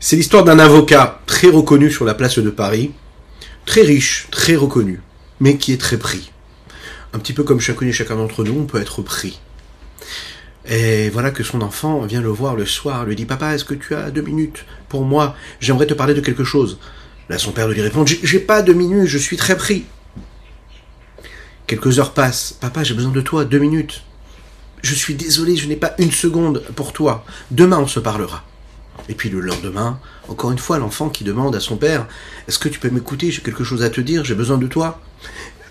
C'est l'histoire d'un avocat très reconnu sur la place de Paris, très riche, très reconnu, mais qui est très pris. Un petit peu comme chacun et chacun d'entre nous, on peut être pris. Et voilà que son enfant vient le voir le soir, lui dit Papa, est-ce que tu as deux minutes pour moi? J'aimerais te parler de quelque chose. Là, son père lui répond J'ai pas deux minutes, je suis très pris. Quelques heures passent. Papa, j'ai besoin de toi, deux minutes. Je suis désolé, je n'ai pas une seconde pour toi. Demain, on se parlera. Et puis le lendemain, encore une fois, l'enfant qui demande à son père Est-ce que tu peux m'écouter J'ai quelque chose à te dire, j'ai besoin de toi?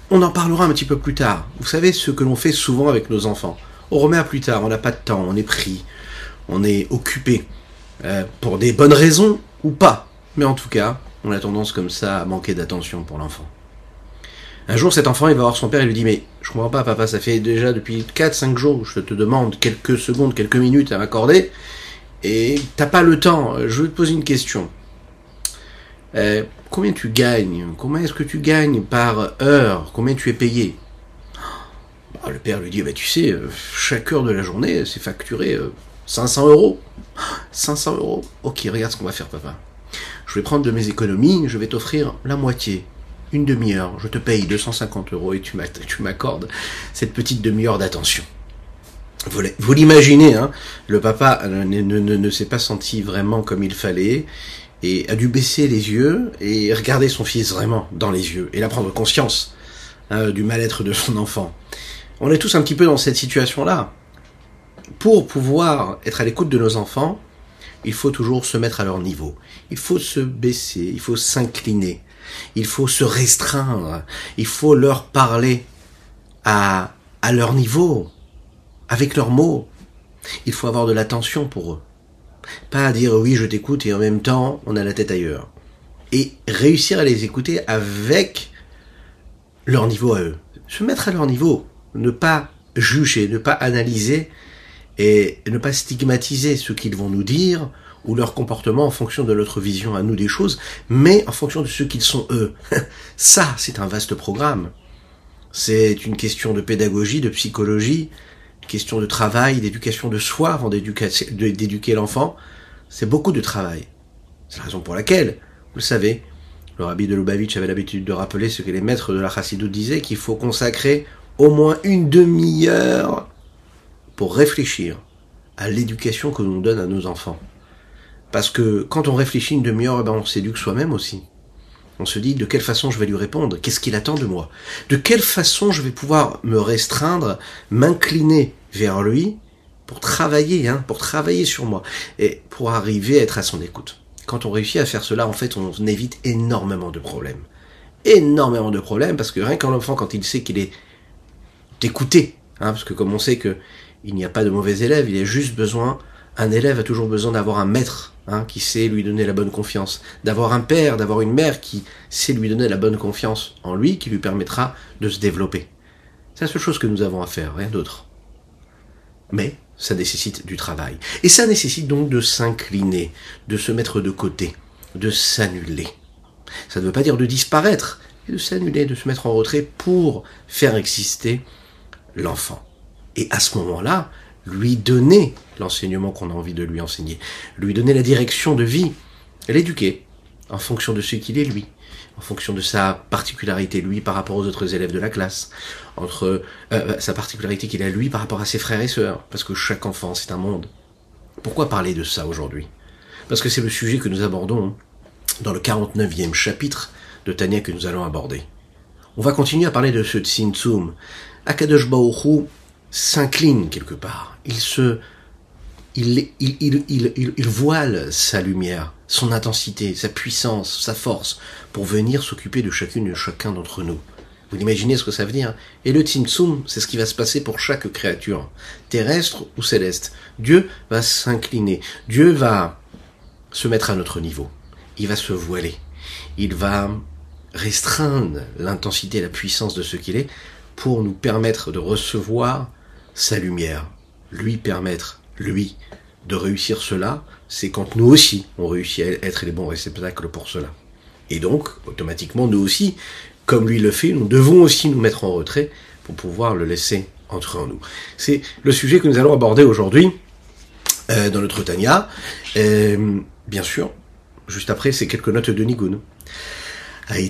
On en parlera un petit peu plus tard. Vous savez ce que l'on fait souvent avec nos enfants. On remet à plus tard, on n'a pas de temps, on est pris, on est occupé. Euh, pour des bonnes raisons ou pas. Mais en tout cas, on a tendance comme ça à manquer d'attention pour l'enfant. Un jour, cet enfant, il va voir son père et lui dit, mais je comprends pas, papa, ça fait déjà depuis 4-5 jours que je te demande quelques secondes, quelques minutes à m'accorder, et t'as pas le temps. Je veux te poser une question. Euh, combien tu gagnes? Combien est-ce que tu gagnes par heure? Combien tu es payé? Bah, Le père lui dit, bah, tu sais, euh, chaque heure de la journée, c'est facturé 500 euros. 500 euros Ok, regarde ce qu'on va faire, papa. Je vais prendre de mes économies, je vais t'offrir la moitié une demi-heure, je te paye 250 euros et tu m'accordes cette petite demi-heure d'attention. Vous l'imaginez, hein, le papa ne, ne, s'est pas senti vraiment comme il fallait et a dû baisser les yeux et regarder son fils vraiment dans les yeux et là prendre conscience hein, du mal-être de son enfant. On est tous un petit peu dans cette situation-là. Pour pouvoir être à l'écoute de nos enfants, il faut toujours se mettre à leur niveau. Il faut se baisser, il faut s'incliner il faut se restreindre, il faut leur parler à, à leur niveau, avec leurs mots. Il faut avoir de l'attention pour eux. Pas dire oui, je t'écoute et en même temps, on a la tête ailleurs. Et réussir à les écouter avec leur niveau à eux. Se mettre à leur niveau. Ne pas juger, ne pas analyser et ne pas stigmatiser ce qu'ils vont nous dire ou leur comportement en fonction de notre vision à nous des choses, mais en fonction de ce qu'ils sont eux. Ça, c'est un vaste programme. C'est une question de pédagogie, de psychologie, question de travail, d'éducation de soi avant d'éduquer l'enfant. C'est beaucoup de travail. C'est la raison pour laquelle, vous le savez, le rabbi de Lubavitch avait l'habitude de rappeler ce que les maîtres de la chassidoute disaient, qu'il faut consacrer au moins une demi-heure pour réfléchir à l'éducation que l'on donne à nos enfants. Parce que quand on réfléchit une demi-heure, eh ben on s'éduque soi-même aussi. On se dit de quelle façon je vais lui répondre, qu'est-ce qu'il attend de moi, de quelle façon je vais pouvoir me restreindre, m'incliner vers lui pour travailler, hein, pour travailler sur moi et pour arriver à être à son écoute? Quand on réussit à faire cela, en fait, on évite énormément de problèmes. Énormément de problèmes parce que rien qu'un enfant, quand il sait qu'il est écouté, hein, parce que comme on sait que il n'y a pas de mauvais élèves, il a juste besoin un élève a toujours besoin d'avoir un maître hein, qui sait lui donner la bonne confiance, d'avoir un père, d'avoir une mère qui sait lui donner la bonne confiance en lui, qui lui permettra de se développer. C'est la seule chose que nous avons à faire, rien d'autre. Mais ça nécessite du travail. Et ça nécessite donc de s'incliner, de se mettre de côté, de s'annuler. Ça ne veut pas dire de disparaître, mais de s'annuler, de se mettre en retrait pour faire exister l'enfant. Et à ce moment-là, lui donner l'enseignement qu'on a envie de lui enseigner, lui donner la direction de vie, l'éduquer en fonction de ce qu'il est lui, en fonction de sa particularité lui par rapport aux autres élèves de la classe, entre euh, euh, sa particularité qu'il a lui par rapport à ses frères et sœurs, parce que chaque enfant c'est un monde. Pourquoi parler de ça aujourd'hui? Parce que c'est le sujet que nous abordons dans le 49e chapitre de Tania que nous allons aborder. On va continuer à parler de ce Tsintsum. Akadosh Baoru s'incline quelque part. Il se il, il, voile sa lumière, son intensité, sa puissance, sa force, pour venir s'occuper de chacune et chacun d'entre nous. Vous imaginez ce que ça veut dire Et le Tzimtzum, c'est ce qui va se passer pour chaque créature, terrestre ou céleste. Dieu va s'incliner, Dieu va se mettre à notre niveau, il va se voiler, il va restreindre l'intensité la puissance de ce qu'il est pour nous permettre de recevoir sa lumière, lui permettre, lui, de réussir cela, c'est quand nous aussi, on réussit à être les bons réceptacles pour cela. Et donc, automatiquement, nous aussi, comme lui le fait, nous devons aussi nous mettre en retrait pour pouvoir le laisser entrer en nous. C'est le sujet que nous allons aborder aujourd'hui euh, dans notre Tania. Euh, bien sûr, juste après, c'est quelques notes de Nigun. Ay,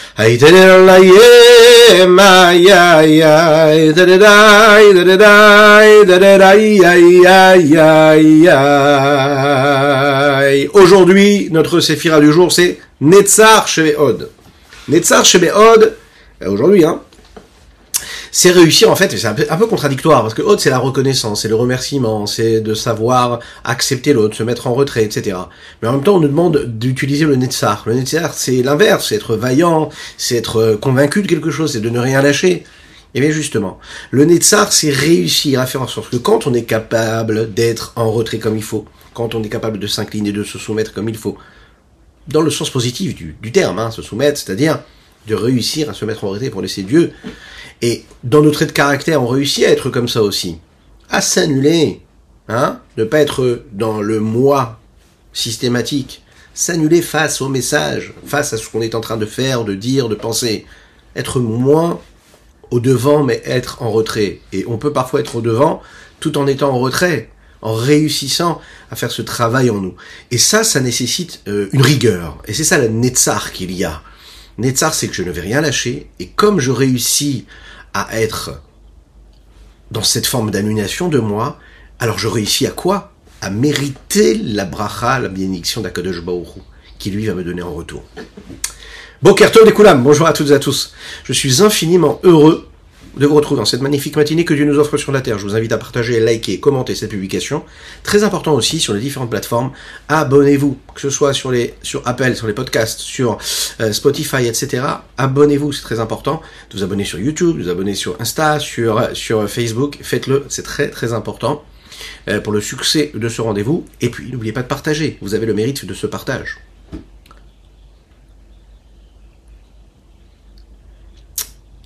Aujourd'hui, notre séphira du jour, c'est Netzar Sheveod. Netzar Sheveod, aujourd'hui, hein, c'est réussir en fait, c'est un peu, contradictoire, parce que Od c'est la reconnaissance, c'est le remerciement, c'est de savoir accepter l'autre, se mettre en retrait, etc. Mais en même temps, on nous demande d'utiliser le Netzar. Le Netzar, c'est l'inverse, c'est être vaillant, c'est être convaincu de quelque chose, c'est de ne rien lâcher. Et bien justement, le Netzar, c'est réussir à faire en sorte que quand on est capable d'être en retrait comme il faut, quand on est capable de s'incliner, de se soumettre comme il faut, dans le sens positif du, du terme, hein, se soumettre, c'est-à-dire de réussir à se mettre en retrait pour laisser Dieu. Et dans nos traits de caractère, on réussit à être comme ça aussi, à s'annuler, hein, ne pas être dans le moi systématique, s'annuler face au message, face à ce qu'on est en train de faire, de dire, de penser, être moins au devant mais être en retrait. Et on peut parfois être au devant tout en étant en retrait, en réussissant à faire ce travail en nous. Et ça, ça nécessite euh, une rigueur. Et c'est ça la netzar qu'il y a. Netzar, c'est que je ne vais rien lâcher. Et comme je réussis à être dans cette forme d'annulation de moi, alors je réussis à quoi? À mériter la bracha, la bénédiction d'Akadosh Hu, qui lui va me donner en retour. Bokerto des Koulam, bonjour à toutes et à tous. Je suis infiniment heureux de vous retrouver dans cette magnifique matinée que Dieu nous offre sur la terre. Je vous invite à partager, liker, commenter cette publication. Très important aussi sur les différentes plateformes. Abonnez-vous, que ce soit sur les sur Apple, sur les podcasts, sur euh, Spotify, etc. Abonnez-vous, c'est très important. Vous abonner sur YouTube, vous abonner sur Insta, sur sur Facebook. Faites-le, c'est très très important euh, pour le succès de ce rendez-vous. Et puis n'oubliez pas de partager. Vous avez le mérite de ce partage.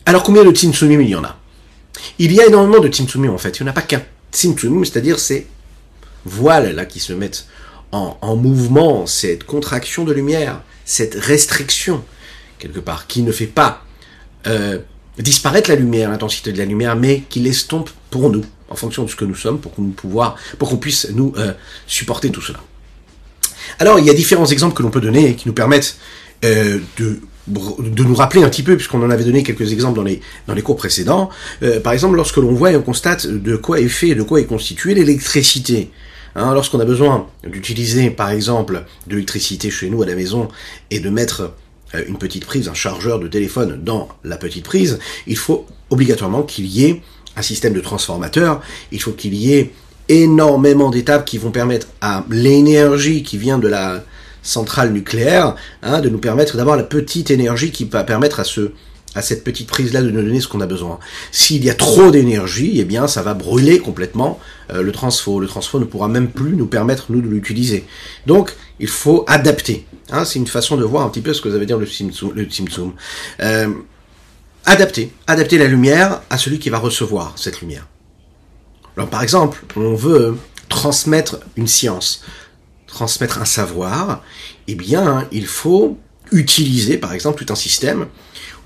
Alors combien de Tsimtsumim il y en a? Il y a énormément de Tsimtsumim en fait, il n'y en a pas qu'un. Tsimtsumim, c'est-à-dire ces voiles là qui se mettent en, en, mouvement, cette contraction de lumière, cette restriction, quelque part, qui ne fait pas euh, disparaître la lumière, l'intensité de la lumière, mais qui l'estompe pour nous, en fonction de ce que nous sommes, pour qu'on pour qu'on puisse nous euh, supporter tout cela. Alors il y a différents exemples que l'on peut donner et qui nous permettent euh, de de nous rappeler un petit peu, puisqu'on en avait donné quelques exemples dans les, dans les cours précédents. Euh, par exemple, lorsque l'on voit et on constate de quoi est fait, de quoi est constituée l'électricité. Hein, Lorsqu'on a besoin d'utiliser, par exemple, de l'électricité chez nous à la maison et de mettre euh, une petite prise, un chargeur de téléphone dans la petite prise, il faut obligatoirement qu'il y ait un système de transformateur, il faut qu'il y ait énormément d'étapes qui vont permettre à l'énergie qui vient de la, centrale nucléaire, hein, de nous permettre d'avoir la petite énergie qui va permettre à ce à cette petite prise-là de nous donner ce qu'on a besoin. S'il y a trop d'énergie, eh bien, ça va brûler complètement euh, le transfo. Le transfo ne pourra même plus nous permettre, nous, de l'utiliser. Donc, il faut adapter. Hein, c'est une façon de voir un petit peu ce que ça veut dire le Tzimtzum. Le. Euh, adapter. Adapter la lumière à celui qui va recevoir cette lumière. Par exemple, on veut transmettre une science transmettre un savoir, eh bien, il faut utiliser, par exemple, tout un système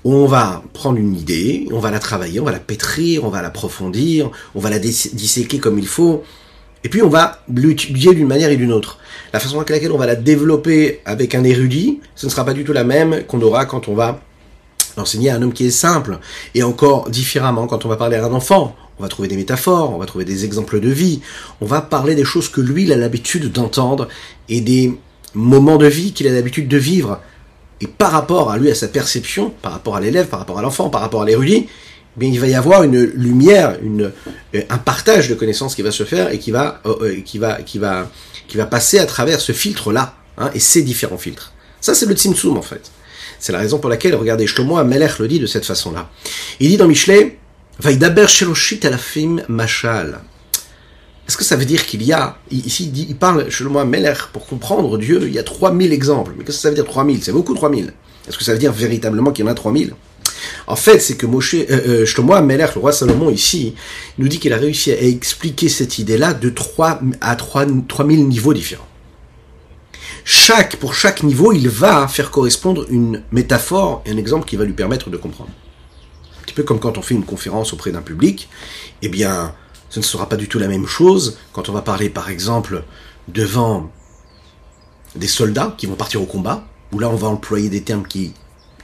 où on va prendre une idée, on va la travailler, on va la pétrir, on va l'approfondir, on va la disséquer comme il faut, et puis on va l'étudier d'une manière et d'une autre. La façon avec laquelle on va la développer avec un érudit, ce ne sera pas du tout la même qu'on aura quand on va enseigner à un homme qui est simple, et encore différemment quand on va parler à un enfant on va trouver des métaphores, on va trouver des exemples de vie, on va parler des choses que lui, il a l'habitude d'entendre et des moments de vie qu'il a l'habitude de vivre. Et par rapport à lui, à sa perception, par rapport à l'élève, par rapport à l'enfant, par rapport à l'érudit, eh bien, il va y avoir une lumière, une, euh, un partage de connaissances qui va se faire et qui va, euh, euh, qui va, qui va, qui va passer à travers ce filtre-là, hein, et ces différents filtres. Ça, c'est le Tzimtzum, en fait. C'est la raison pour laquelle, regardez, Shlomo Amelech le dit de cette façon-là. Il dit dans Michelet, Vaidaber Sheloshit Alafim Mashal. Est-ce que ça veut dire qu'il y a, ici il, dit, il parle, Shlomo Amelech, pour comprendre Dieu, il y a 3000 exemples. Mais qu'est-ce que ça veut dire 3000 C'est beaucoup 3000. Est-ce que ça veut dire véritablement qu'il y en a 3000 en fait, c'est que Moshe, euh, euh, Shlomo le roi Salomon ici, nous dit qu'il a réussi à expliquer cette idée-là de 3 à 3, 3000 niveaux différents. Chaque, pour chaque niveau, il va faire correspondre une métaphore et un exemple qui va lui permettre de comprendre. Un petit peu comme quand on fait une conférence auprès d'un public, eh bien, ce ne sera pas du tout la même chose quand on va parler, par exemple, devant des soldats qui vont partir au combat, où là on va employer des termes qui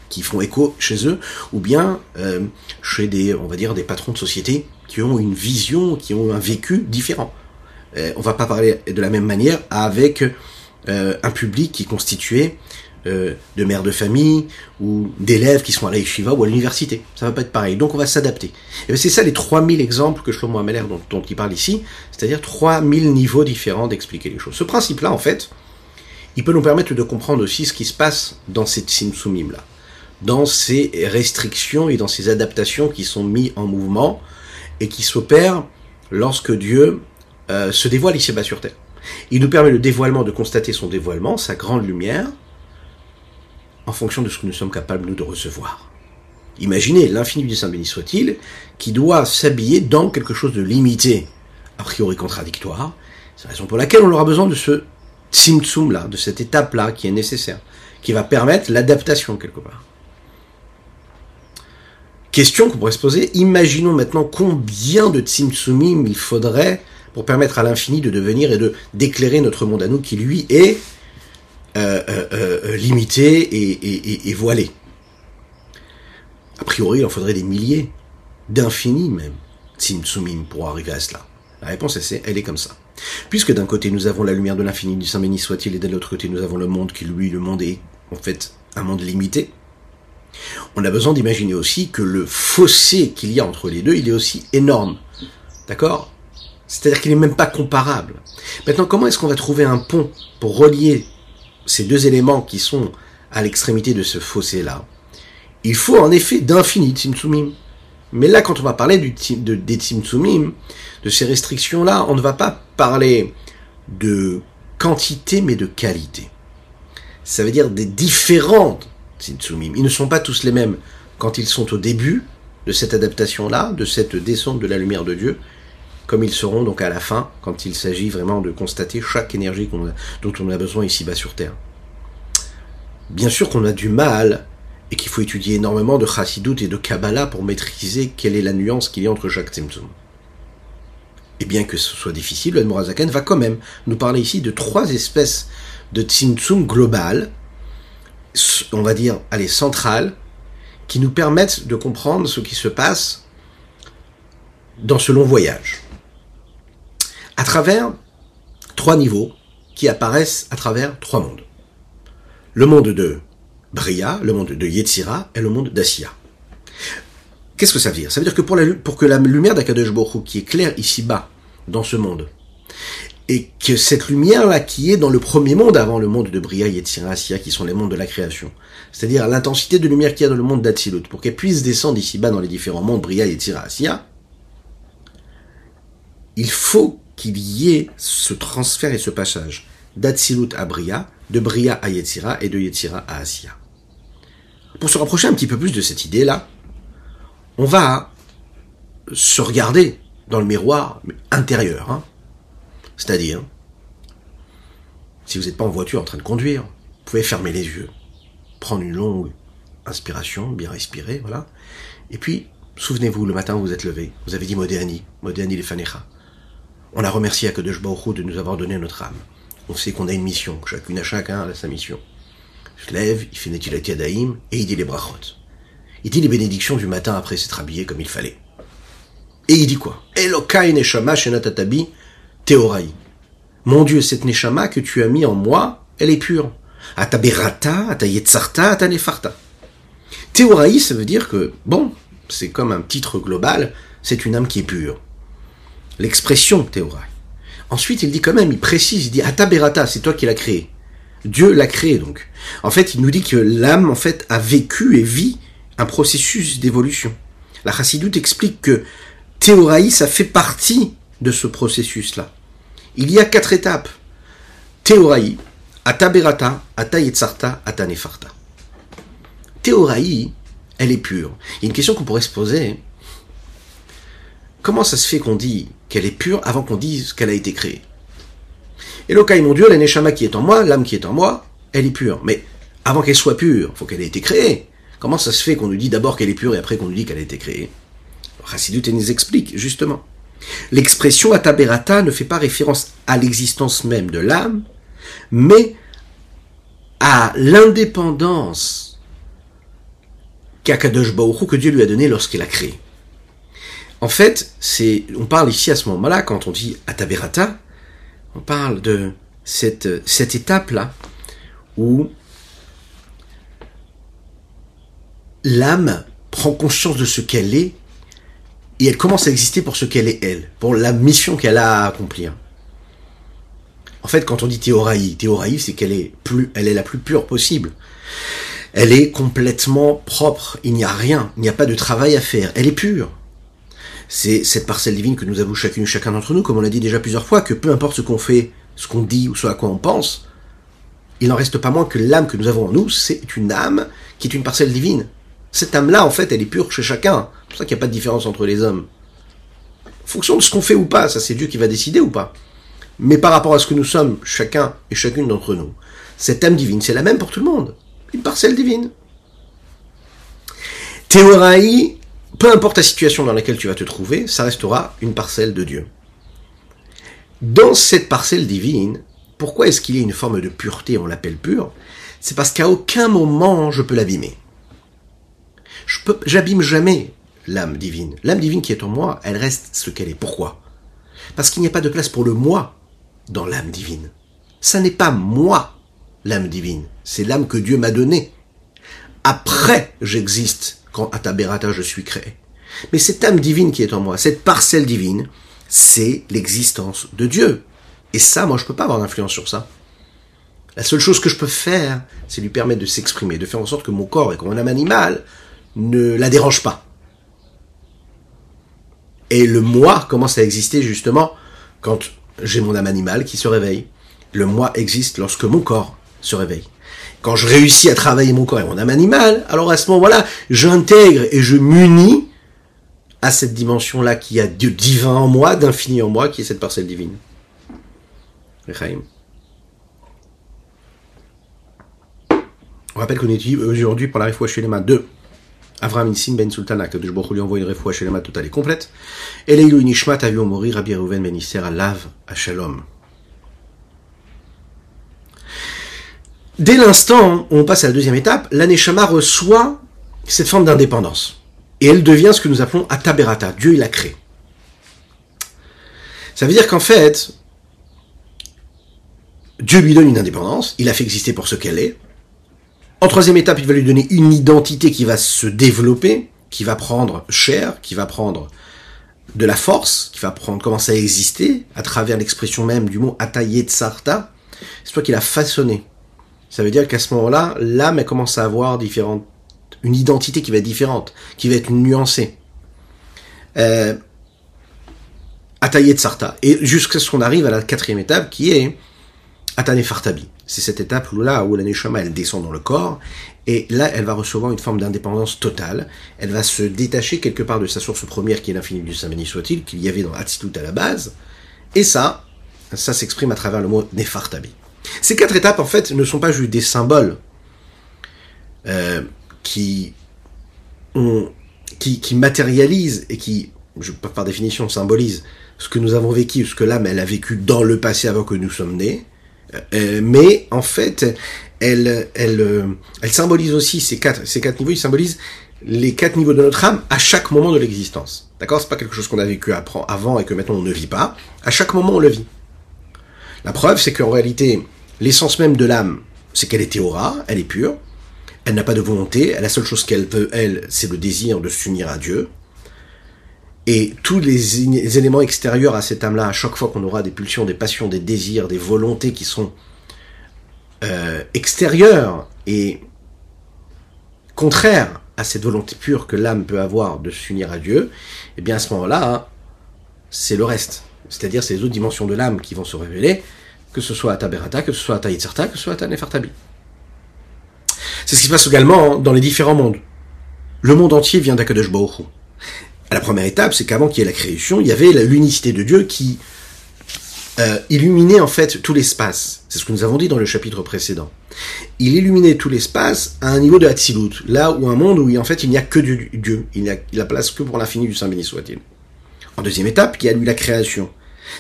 qui font écho chez eux, ou bien euh, chez des, on va dire, des patrons de société qui ont une vision, qui ont un vécu différent. Euh, on va pas parler de la même manière avec euh, un public qui est constitué euh, de mères de famille ou d'élèves qui sont à la yeshiva ou à l'université. Ça va pas être pareil. Donc on va s'adapter. Et c'est ça les 3000 exemples que Shlomo Ameler dont, dont il parle ici, c'est-à-dire 3000 niveaux différents d'expliquer les choses. Ce principe-là, en fait, il peut nous permettre de comprendre aussi ce qui se passe dans cette simsumim là dans ces restrictions et dans ces adaptations qui sont mis en mouvement et qui s'opèrent lorsque Dieu euh, se dévoile ici-bas sur terre. Il nous permet le dévoilement de constater son dévoilement, sa grande lumière, en fonction de ce que nous sommes capables, nous, de recevoir. Imaginez l'infini du Saint béni soit-il, qui doit s'habiller dans quelque chose de limité, a priori contradictoire. C'est la raison pour laquelle on aura besoin de ce tzimtzum là, de cette étape là qui est nécessaire, qui va permettre l'adaptation quelque part. Question qu'on pourrait se poser, imaginons maintenant combien de Tzimtzumim il faudrait pour permettre à l'infini de devenir et de d'éclairer notre monde à nous qui lui est euh, euh, euh, limité et, voilé. A priori, il en faudrait des milliers, d'infinis même, Tzimtzumim pour arriver à cela. La réponse, est, elle est comme ça. Puisque d'un côté, nous avons la lumière de l'infini du Saint béni soit-il, et de l'autre côté, nous avons le monde qui, lui, le monde est en fait un monde limité, on a besoin d'imaginer aussi que le fossé qu'il y a entre les deux, il est aussi énorme. D'accord? C'est-à-dire qu'il n'est même pas comparable. Maintenant, comment est-ce qu'on va trouver un pont pour relier ces deux éléments qui sont à l'extrémité de ce fossé-là? Il faut en effet d'infini Tsimtsumim. Mais là, quand on va parler de, des Tsimtsumim, de ces restrictions-là, on ne va pas parler de quantité, mais de qualité. Ça veut dire des différentes ils ne sont pas tous les mêmes quand ils sont au début de cette adaptation-là, de cette descente de la lumière de Dieu, comme ils seront donc à la fin, quand il s'agit vraiment de constater chaque énergie dont on a besoin ici-bas sur Terre. Bien sûr qu'on a du mal, et qu'il faut étudier énormément de Chassidut et de Kabbalah pour maîtriser quelle est la nuance qu'il y a entre chaque Tzimtzum. Et bien que ce soit difficile, le Morazaken va quand même nous parler ici de trois espèces de Tzimtzum globales, on va dire, allez, centrales, qui nous permettent de comprendre ce qui se passe dans ce long voyage. À travers trois niveaux qui apparaissent à travers trois mondes. Le monde de Bria, le monde de Yetzira et le monde d'Asiya. Qu'est-ce que ça veut dire? Ça veut dire que pour, la, que la lumière d'Akadosh Baruch qui est claire ici-bas, dans ce monde, et que cette lumière-là qui est dans le premier monde, avant le monde de Bria, Yetzira, Asiya, qui sont les mondes de la création, c'est-à-dire l'intensité de lumière qu'il y a dans le monde d'Atsilut, pour qu'elle puisse descendre ici-bas dans les différents mondes, Bria, Yetzira, Asiya, il faut qu'il y ait ce transfert et ce passage d'Atsilut à Bria, de Bria à Yetzira et de Yetzira à Asiya. Pour se rapprocher un petit peu plus de cette idée-là, on va se regarder dans le miroir intérieur, hein, c'est-à-dire, si vous n'êtes pas en voiture en train de conduire, vous pouvez fermer les yeux, prendre une longue inspiration, bien respirer, voilà. Et puis, souvenez-vous, le matin où vous êtes levé, vous avez dit Modéani, Modéani Lefanecha. On a remercié Akadosh Baruch de nous avoir donné notre âme. On sait qu'on a une mission, que chacune à chacun a sa mission. Il se lève, il fait Netilat Yadaim, et il dit les brachot. Il dit les bénédictions du matin après s'être habillé comme il fallait. Et il dit quoi? Elokai Neshama Shenatatabi Théoraï. Mon Dieu, cette neshama que tu as mis en moi, elle est pure. Ataberata, atayetzarta, atanefarta. Théoraï, ça veut dire que, bon, c'est comme un titre global, c'est une âme qui est pure. L'expression théoraï. Ensuite, il dit quand même, il précise, il dit Ataberata, c'est toi qui l'as créé. Dieu l'a créé donc. En fait, il nous dit que l'âme, en fait, a vécu et vit un processus d'évolution. La chassidoute explique que théoraï, ça fait partie de ce processus-là. Il y a quatre étapes. Théoraï, Ataberata, Atayetzarta, Atanefarta. Théoraï, elle est pure. Il y a une question qu'on pourrait se poser. Comment ça se fait qu'on dit qu'elle est pure avant qu'on dise qu'elle a été créée? Elokai, mon Dieu, la Neshama qui est en moi, l'âme qui est en moi, elle est pure. Mais avant qu'elle soit pure, faut qu'elle ait été créée. Comment ça se fait qu'on nous dit d'abord qu'elle est pure et après qu'on nous dit qu'elle a été créée? Chassidut nous explique, justement. L'expression ataberata ne fait pas référence à l'existence même de l'âme, mais à l'indépendance qu'Akadosh que Dieu lui a donnée lorsqu'il a créé. En fait, on parle ici à ce moment-là, quand on dit ataberata, on parle de cette, cette étape-là où l'âme prend conscience de ce qu'elle est et elle commence à exister pour ce qu'elle est elle, pour la mission qu'elle a à accomplir. En fait, quand on dit théoraï, théoraï, c'est qu'elle est plus, elle est la plus pure possible. Elle est complètement propre. Il n'y a rien. Il n'y a pas de travail à faire. Elle est pure. C'est cette parcelle divine que nous avons chacune, chacun d'entre nous, comme on l'a dit déjà plusieurs fois, que peu importe ce qu'on fait, ce qu'on dit ou ce à quoi on pense, il n'en reste pas moins que l'âme que nous avons en nous, c'est une âme qui est une parcelle divine. Cette âme-là, en fait, elle est pure chez chacun. C'est pour ça qu'il n'y a pas de différence entre les hommes. En fonction de ce qu'on fait ou pas, ça c'est Dieu qui va décider ou pas. Mais par rapport à ce que nous sommes, chacun et chacune d'entre nous, cette âme divine, c'est la même pour tout le monde. Une parcelle divine. Théoraï, peu importe la situation dans laquelle tu vas te trouver, ça restera une parcelle de Dieu. Dans cette parcelle divine, pourquoi est-ce qu'il y a une forme de pureté, on l'appelle pure C'est parce qu'à aucun moment je peux l'abîmer. J'abîme jamais l'âme divine. L'âme divine qui est en moi, elle reste ce qu'elle est. Pourquoi? Parce qu'il n'y a pas de place pour le moi dans l'âme divine. Ça n'est pas moi, l'âme divine. C'est l'âme que Dieu m'a donnée. Après, j'existe quand à Taberata je suis créé. Mais cette âme divine qui est en moi, cette parcelle divine, c'est l'existence de Dieu. Et ça, moi, je peux pas avoir d'influence sur ça. La seule chose que je peux faire, c'est lui permettre de s'exprimer, de faire en sorte que mon corps et que mon âme animale ne la dérange pas. Et le moi commence à exister justement quand j'ai mon âme animale qui se réveille. Le moi existe lorsque mon corps se réveille. Quand je réussis à travailler mon corps et mon âme animale, alors à ce moment-là, j'intègre et je m'unis à cette dimension-là qui a de divin en moi, d'infini en moi, qui est cette parcelle divine. On rappelle qu'on étudie aujourd'hui pour la réfoua chez les mains de Avram Nissim Ben Sultana, que Baruch lui envoie une réfoua totale et complète. Et Leilou Nishmat Avion Mori Rabbi Reuven Ben Isser à Lav à Shalom. Dès l'instant où on passe à la deuxième étape, l'Aneshama reçoit cette forme d'indépendance. Et elle devient ce que nous appelons Ataberata. Dieu, il a créé. Ça veut dire qu'en fait, Dieu lui donne une indépendance, il a fait exister pour ce qu'elle est. En troisième étape, il va lui donner une identité qui va se développer, qui va prendre chair, qui va prendre de la force, qui va prendre, commencer à exister à travers l'expression même du mot Ataye Tsarta. C'est toi qui l'a façonné. Ça veut dire qu'à ce moment-là, l'âme, commence à avoir différentes, une identité qui va être différente, qui va être nuancée. Euh, Ataye Tsarta. Et jusqu'à ce qu'on arrive à la quatrième étape qui est Atane Fartabi. C'est cette étape où là, où la Neshama, elle descend dans le corps, et là, elle va recevoir une forme d'indépendance totale. Elle va se détacher quelque part de sa source première, qui est l'infini du Saint béni soit-il, qu'il y avait dans Hatzilut à la base. Et ça, ça s'exprime à travers le mot Nefartabi. Ces quatre étapes, en fait, ne sont pas juste des symboles euh, qui, ont, qui, qui matérialisent et qui, je, par définition, symbolisent ce que nous avons vécu, ce que l'âme, elle a vécu dans le passé avant que nous sommes nés euh, mais en fait, elle, elle, euh, elle symbolise aussi ces quatre, ces quatre niveaux. Ils symbolisent les quatre niveaux de notre âme à chaque moment de l'existence. D'accord? C'est pas quelque chose qu'on a vécu avant et que maintenant on ne vit pas. À chaque moment, on le vit. La preuve, c'est qu'en réalité, l'essence même de l'âme, c'est qu'elle est théora, elle est pure, elle n'a pas de volonté, la seule chose qu'elle veut, elle, c'est le désir de s'unir à Dieu. Et tous les, éléments extérieurs à cette âme-là, à chaque fois qu'on aura des pulsions, des passions, des désirs, des volontés qui sont euh, extérieur et contraire à cette volonté pure que l'âme peut avoir de s'unir à Dieu, eh bien à ce moment-là, hein, c'est le reste. C'est-à-dire c'est les autres dimensions de l'âme qui vont se révéler, que ce soit à Taberata, que ce soit à Taïtzerta, que ce soit à Nefertabi. C'est ce qui se passe également dans les différents mondes. Le monde entier vient d'Akadosh La première étape, c'est qu'avant qu'il y ait la création, il y avait l'unicité de Dieu qui euh, illuminait en fait tout l'espace. C'est ce que nous avons dit dans le chapitre précédent. Il illuminait tout l'espace à un niveau de Hatzilut, là où un monde où en fait il n'y a que Dieu, il n'y a la place que pour l'infini du Saint béni soit-il. En deuxième étape, il y a eu la création.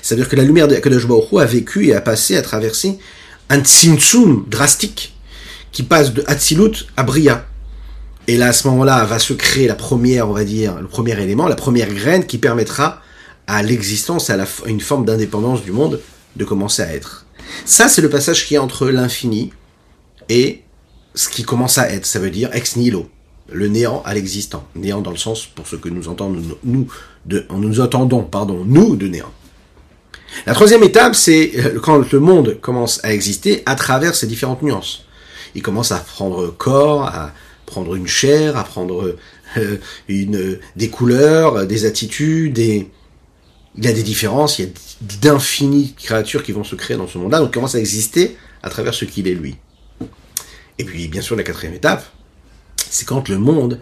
C'est-à-dire que la lumière de Baruch a vécu et a passé à traverser un tzimtzum drastique qui passe de Hatzilut à Bria. Et là, à ce moment-là, va se créer la première, on va dire, le premier élément, la première graine qui permettra à l'existence, à, une forme d'indépendance du monde de commencer à être. Ça, c'est le passage qui est entre l'infini et ce qui commence à être. Ça veut dire ex nihilo, le néant à l'existant. Néant dans le sens, pour ce que nous entendons, nous, de, nous entendons, pardon, nous de néant. La troisième étape, c'est euh, quand le monde commence à exister à travers ces différentes nuances. Il commence à prendre corps, à prendre une chair, à prendre euh, une, des couleurs, des attitudes, des, il y a des différences, il y a d'infinies créatures qui vont se créer dans ce monde-là, donc commence à exister à travers ce qu'il est lui. Et puis, bien sûr, la quatrième étape, c'est quand le monde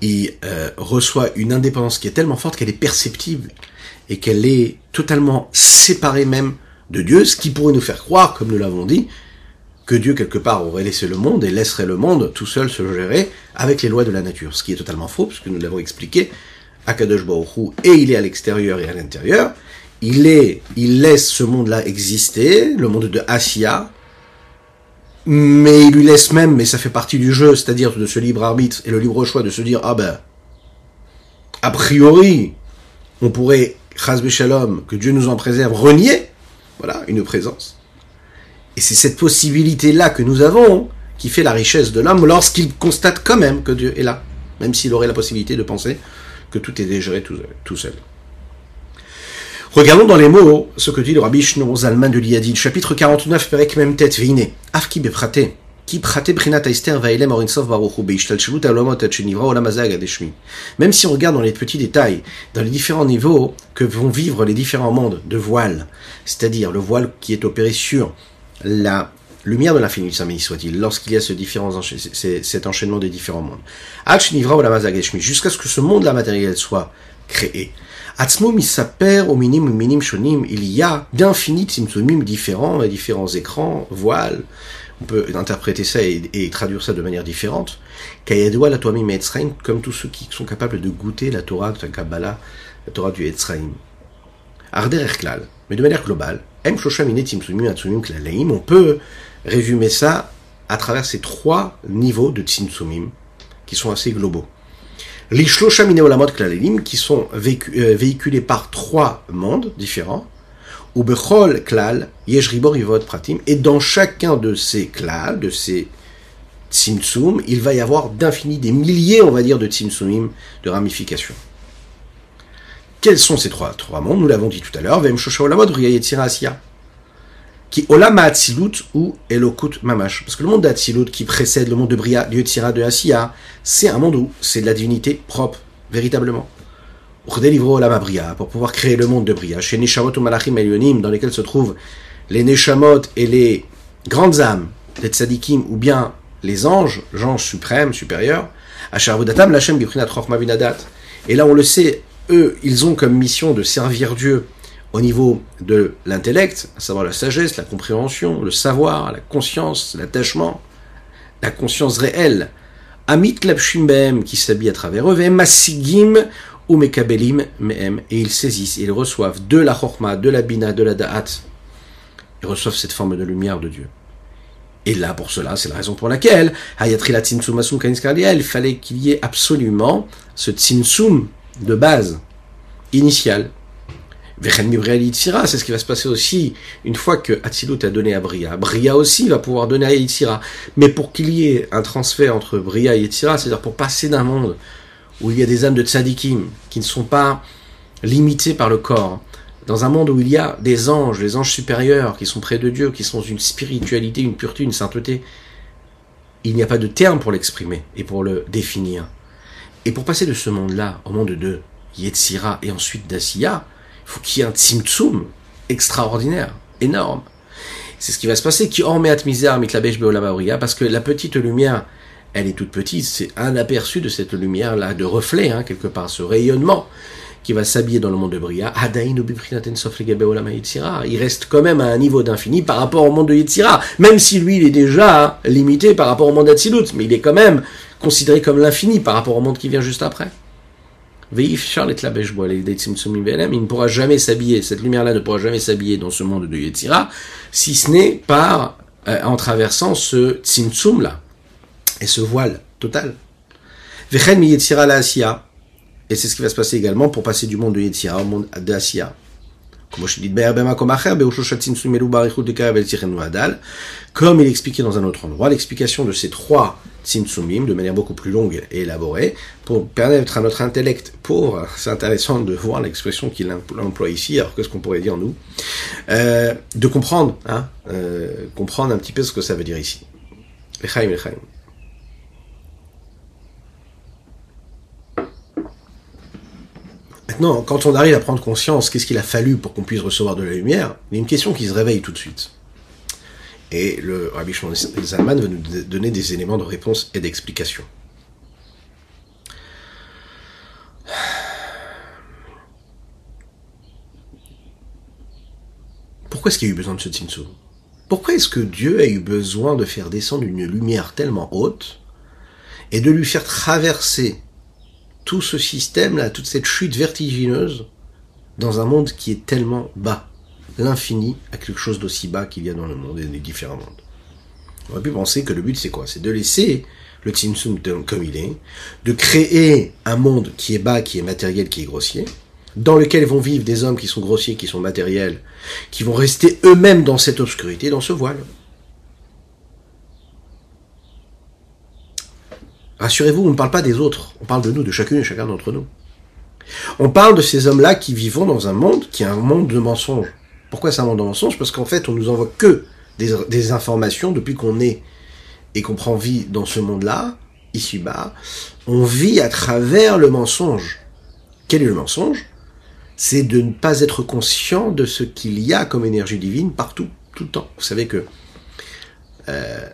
il, euh, reçoit une indépendance qui est tellement forte qu'elle est perceptible et qu'elle est totalement séparée même de Dieu, ce qui pourrait nous faire croire, comme nous l'avons dit, que Dieu quelque part aurait laissé le monde et laisserait le monde tout seul se gérer avec les lois de la nature, ce qui est totalement faux, puisque nous l'avons expliqué, Akadosh Baruch et il est à l'extérieur et à l'intérieur. Il est, il laisse ce monde-là exister, le monde de Asiya, mais il lui laisse même, mais ça fait partie du jeu, c'est-à-dire de ce libre arbitre et le libre choix de se dire, ah ben, a priori, on pourrait, Que Dieu nous en préserve, renier, voilà, une présence. Et c'est cette possibilité-là que nous avons qui fait la richesse de l'homme lorsqu'il constate quand même que Dieu est là, même s'il aurait la possibilité de penser que tout est déjà tout seul. Regardons dans les mots ce que dit le rabbi Shnon Zalman de l'Iyadid, chapitre 49, Perek Mem Tet Vine, Afki Beprate, Même si on regarde dans les petits détails, dans les différents niveaux que vont vivre les différents mondes de voile, c'est-à-dire le voile qui est opéré sur la lumière de l'infini, Saint soit-il, lorsqu'il y a ce différent, cet enchaînement des différents mondes. Jusqu'à ce que ce monde-là matériel soit créé. Atzmo misaper au minim minim shonim, il y a d'infinis tzimtzumim différents, différents écrans, voiles. On peut interpréter ça et, traduire ça de manière différente. Kayadwa la toamim etzraim, comme tous ceux qui sont capables de goûter la Torah de la Kabbalah, la Torah du Etzraim. Arder erklal, mais de manière globale, klaleim, on peut résumer ça à travers ces trois niveaux de Tzimtzumim qui sont assez globaux. Les Shlosham Olamot Klalelim qui sont euh, véhiculés par trois mondes différents, ou Bechol Klal, Yeshribor Pratim, et dans chacun de ces Klal, de ces Tzimtzum, il va y avoir d'infini, des milliers, on va dire, de Tzimtzumim, de ramifications. Quels sont ces trois, trois mondes? Nous l'avons dit tout à l'heure, Vem Shosha Olamot, Asya qui Olama Atzilut ou Elokut Mamash. Parce que le monde d'Atzilut qui précède le monde de Bria, Yetzira, de Asiya, c'est un monde où c'est de la divinité propre, véritablement. Olama Bria, pour pouvoir créer le monde de Bria, chez Neshamot ou Malachim Elyonim, dans lesquels se trouvent les Neshamot et les grandes âmes, les Tzadikim, ou bien les anges, l'ange suprême, supérieur, Asharvudatam, Lachem, Biprinat, Et là, on le sait, eux, ils ont comme mission de servir Dieu au niveau de l'intellect, à savoir la sagesse, la compréhension, le savoir, la conscience, l'attachement, la conscience réelle. Amit klapshim qui s'habille à travers eux, masigim ou mekabelim et ils saisissent, et ils reçoivent de la chorma, de la bina, de la da'at. Ils reçoivent cette forme de lumière de Dieu. Et là, pour cela, c'est la raison pour laquelle, il fallait qu'il y ait absolument ce tsinsum de base, initial, c'est ce qui va se passer aussi une fois que Atzilut a donné à Bria. Bria aussi va pouvoir donner à Yitzira. Mais pour qu'il y ait un transfert entre Bria et Yitzira, c'est-à-dire pour passer d'un monde où il y a des âmes de tzadikim qui ne sont pas limitées par le corps, dans un monde où il y a des anges, des anges supérieurs qui sont près de Dieu, qui sont une spiritualité, une pureté, une sainteté, il n'y a pas de terme pour l'exprimer et pour le définir. Et pour passer de ce monde-là au monde de Yetzira et ensuite d'Asiya, il faut qu'il y ait un tzimtzum extraordinaire, énorme. C'est ce qui va se passer, qui parce que la petite lumière, elle est toute petite, c'est un aperçu de cette lumière-là, de reflet, hein, quelque part, ce rayonnement qui va s'habiller dans le monde de Bria, il reste quand même à un niveau d'infini par rapport au monde de Yetzira, même si lui il est déjà limité par rapport au monde d'Atsilut, mais il est quand même considéré comme l'infini par rapport au monde qui vient juste après. Il ne pourra jamais s'habiller, cette lumière-là ne pourra jamais s'habiller dans ce monde de Yetzira, si ce n'est par, euh, en traversant ce tzimtzum là, et ce voile total. Et c'est ce qui va se passer également pour passer du monde de Yetzira au monde d'Asiya. Comme il expliquait dans un autre endroit, l'explication de ces trois tzimtzumim de manière beaucoup plus longue et élaborée, pour permettre à notre intellect pour c'est intéressant de voir l'expression qu'il emploie ici, alors qu'est-ce qu'on pourrait dire nous, euh, de comprendre, hein, euh, comprendre un petit peu ce que ça veut dire ici. Maintenant, quand on arrive à prendre conscience, qu'est-ce qu'il a fallu pour qu'on puisse recevoir de la lumière Il y a une question qui se réveille tout de suite. Et le Rabbi Shimon Zalman veut nous donner des éléments de réponse et d'explication. Pourquoi est-ce qu'il y a eu besoin de ce Tsimtsum Pourquoi est-ce que Dieu a eu besoin de faire descendre une lumière tellement haute et de lui faire traverser tout ce système-là, toute cette chute vertigineuse dans un monde qui est tellement bas. L'infini a quelque chose d'aussi bas qu'il y a dans le monde et des différents mondes. On aurait pu penser que le but c'est quoi? C'est de laisser le Tzimtzum comme il est, de créer un monde qui est bas, qui est matériel, qui est grossier, dans lequel vont vivre des hommes qui sont grossiers, qui sont matériels, qui vont rester eux-mêmes dans cette obscurité, dans ce voile. Rassurez-vous, on ne parle pas des autres, on parle de nous, de chacune et chacun d'entre nous. On parle de ces hommes-là qui vivent dans un monde qui est un monde de mensonges. Pourquoi c'est un monde de mensonges? Parce qu'en fait, on nous envoie que des, informations depuis qu'on est et qu'on prend vie dans ce monde-là, ici-bas. On vit à travers le mensonge. Quel est le mensonge? C'est de ne pas être conscient de ce qu'il y a comme énergie divine partout, tout le temps. Vous savez que euh,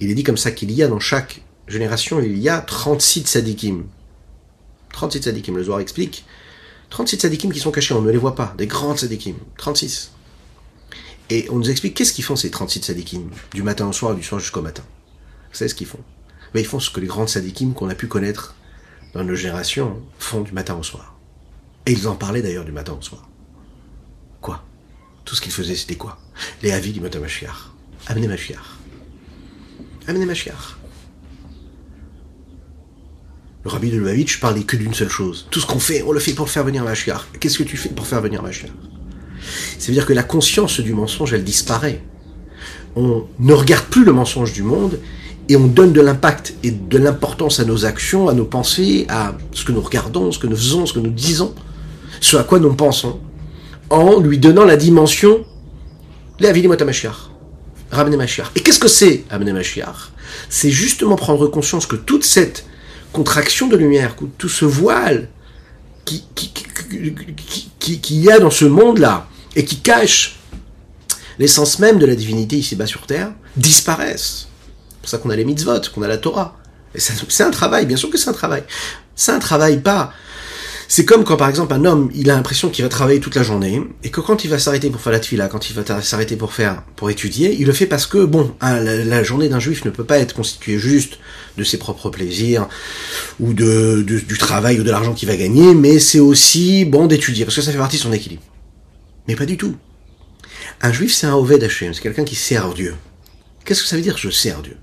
il est dit comme ça qu'il y a dans chaque génération, il y a 36 tzadikim. 36 tzadikim, le Zohar explique. 36 tzadikim qui sont cachés, on ne les voit pas, des grands tzadikim. 36. Et on nous explique qu'est-ce qu'ils font ces 36 tzadikim, du matin au soir, du soir jusqu'au matin. Vous savez ce qu'ils font Mais Ils font ce que les grands tzadikim qu'on a pu connaître dans nos générations font du matin au soir. Et ils en parlaient d'ailleurs du matin au soir. Quoi? Tout ce qu'ils faisaient, c'était quoi? Les avis du matin. Amenez Mashiach. Amenez Mashiach. Le rabbi de Lubavitch parlait que d'une seule chose. Tout ce qu'on fait, on le fait pour faire venir Mashiach. Qu'est-ce que tu fais pour faire venir Mashiach Ça veut dire que la conscience du mensonge, elle disparaît. On ne regarde plus le mensonge du monde et on donne de l'impact et de l'importance à nos actions, à nos pensées, à ce que nous regardons, ce que nous faisons, ce que nous disons, ce à quoi nous pensons, en lui donnant la dimension la Mashiach. Ramener Mashiach. Et qu'est-ce que c'est ramener Mashiach C'est justement prendre conscience que toute cette contraction de lumière, tout ce voile qui, qui, qui, qui, y a dans ce monde-là et qui cache l'essence même de la divinité ici-bas sur Terre, disparaissent. C'est pour ça qu'on a les mitzvot, qu'on a la Torah. C'est un travail, bien sûr que c'est un travail. C'est un travail pas c'est comme quand par exemple un homme, il a l'impression qu'il va travailler toute la journée, et que quand il va s'arrêter pour faire la tefila, quand il va s'arrêter pour faire, pour étudier, il le fait parce que, bon, la, journée d'un juif ne peut pas être constituée juste de ses propres plaisirs, ou de, du travail ou de l'argent qu'il va gagner, mais c'est aussi, bon, d'étudier, parce que ça fait partie de son équilibre. Mais pas du tout. Un juif, c'est un Oved c'est quelqu'un qui sert Dieu. Qu'est-ce que ça veut dire, je sers Dieu?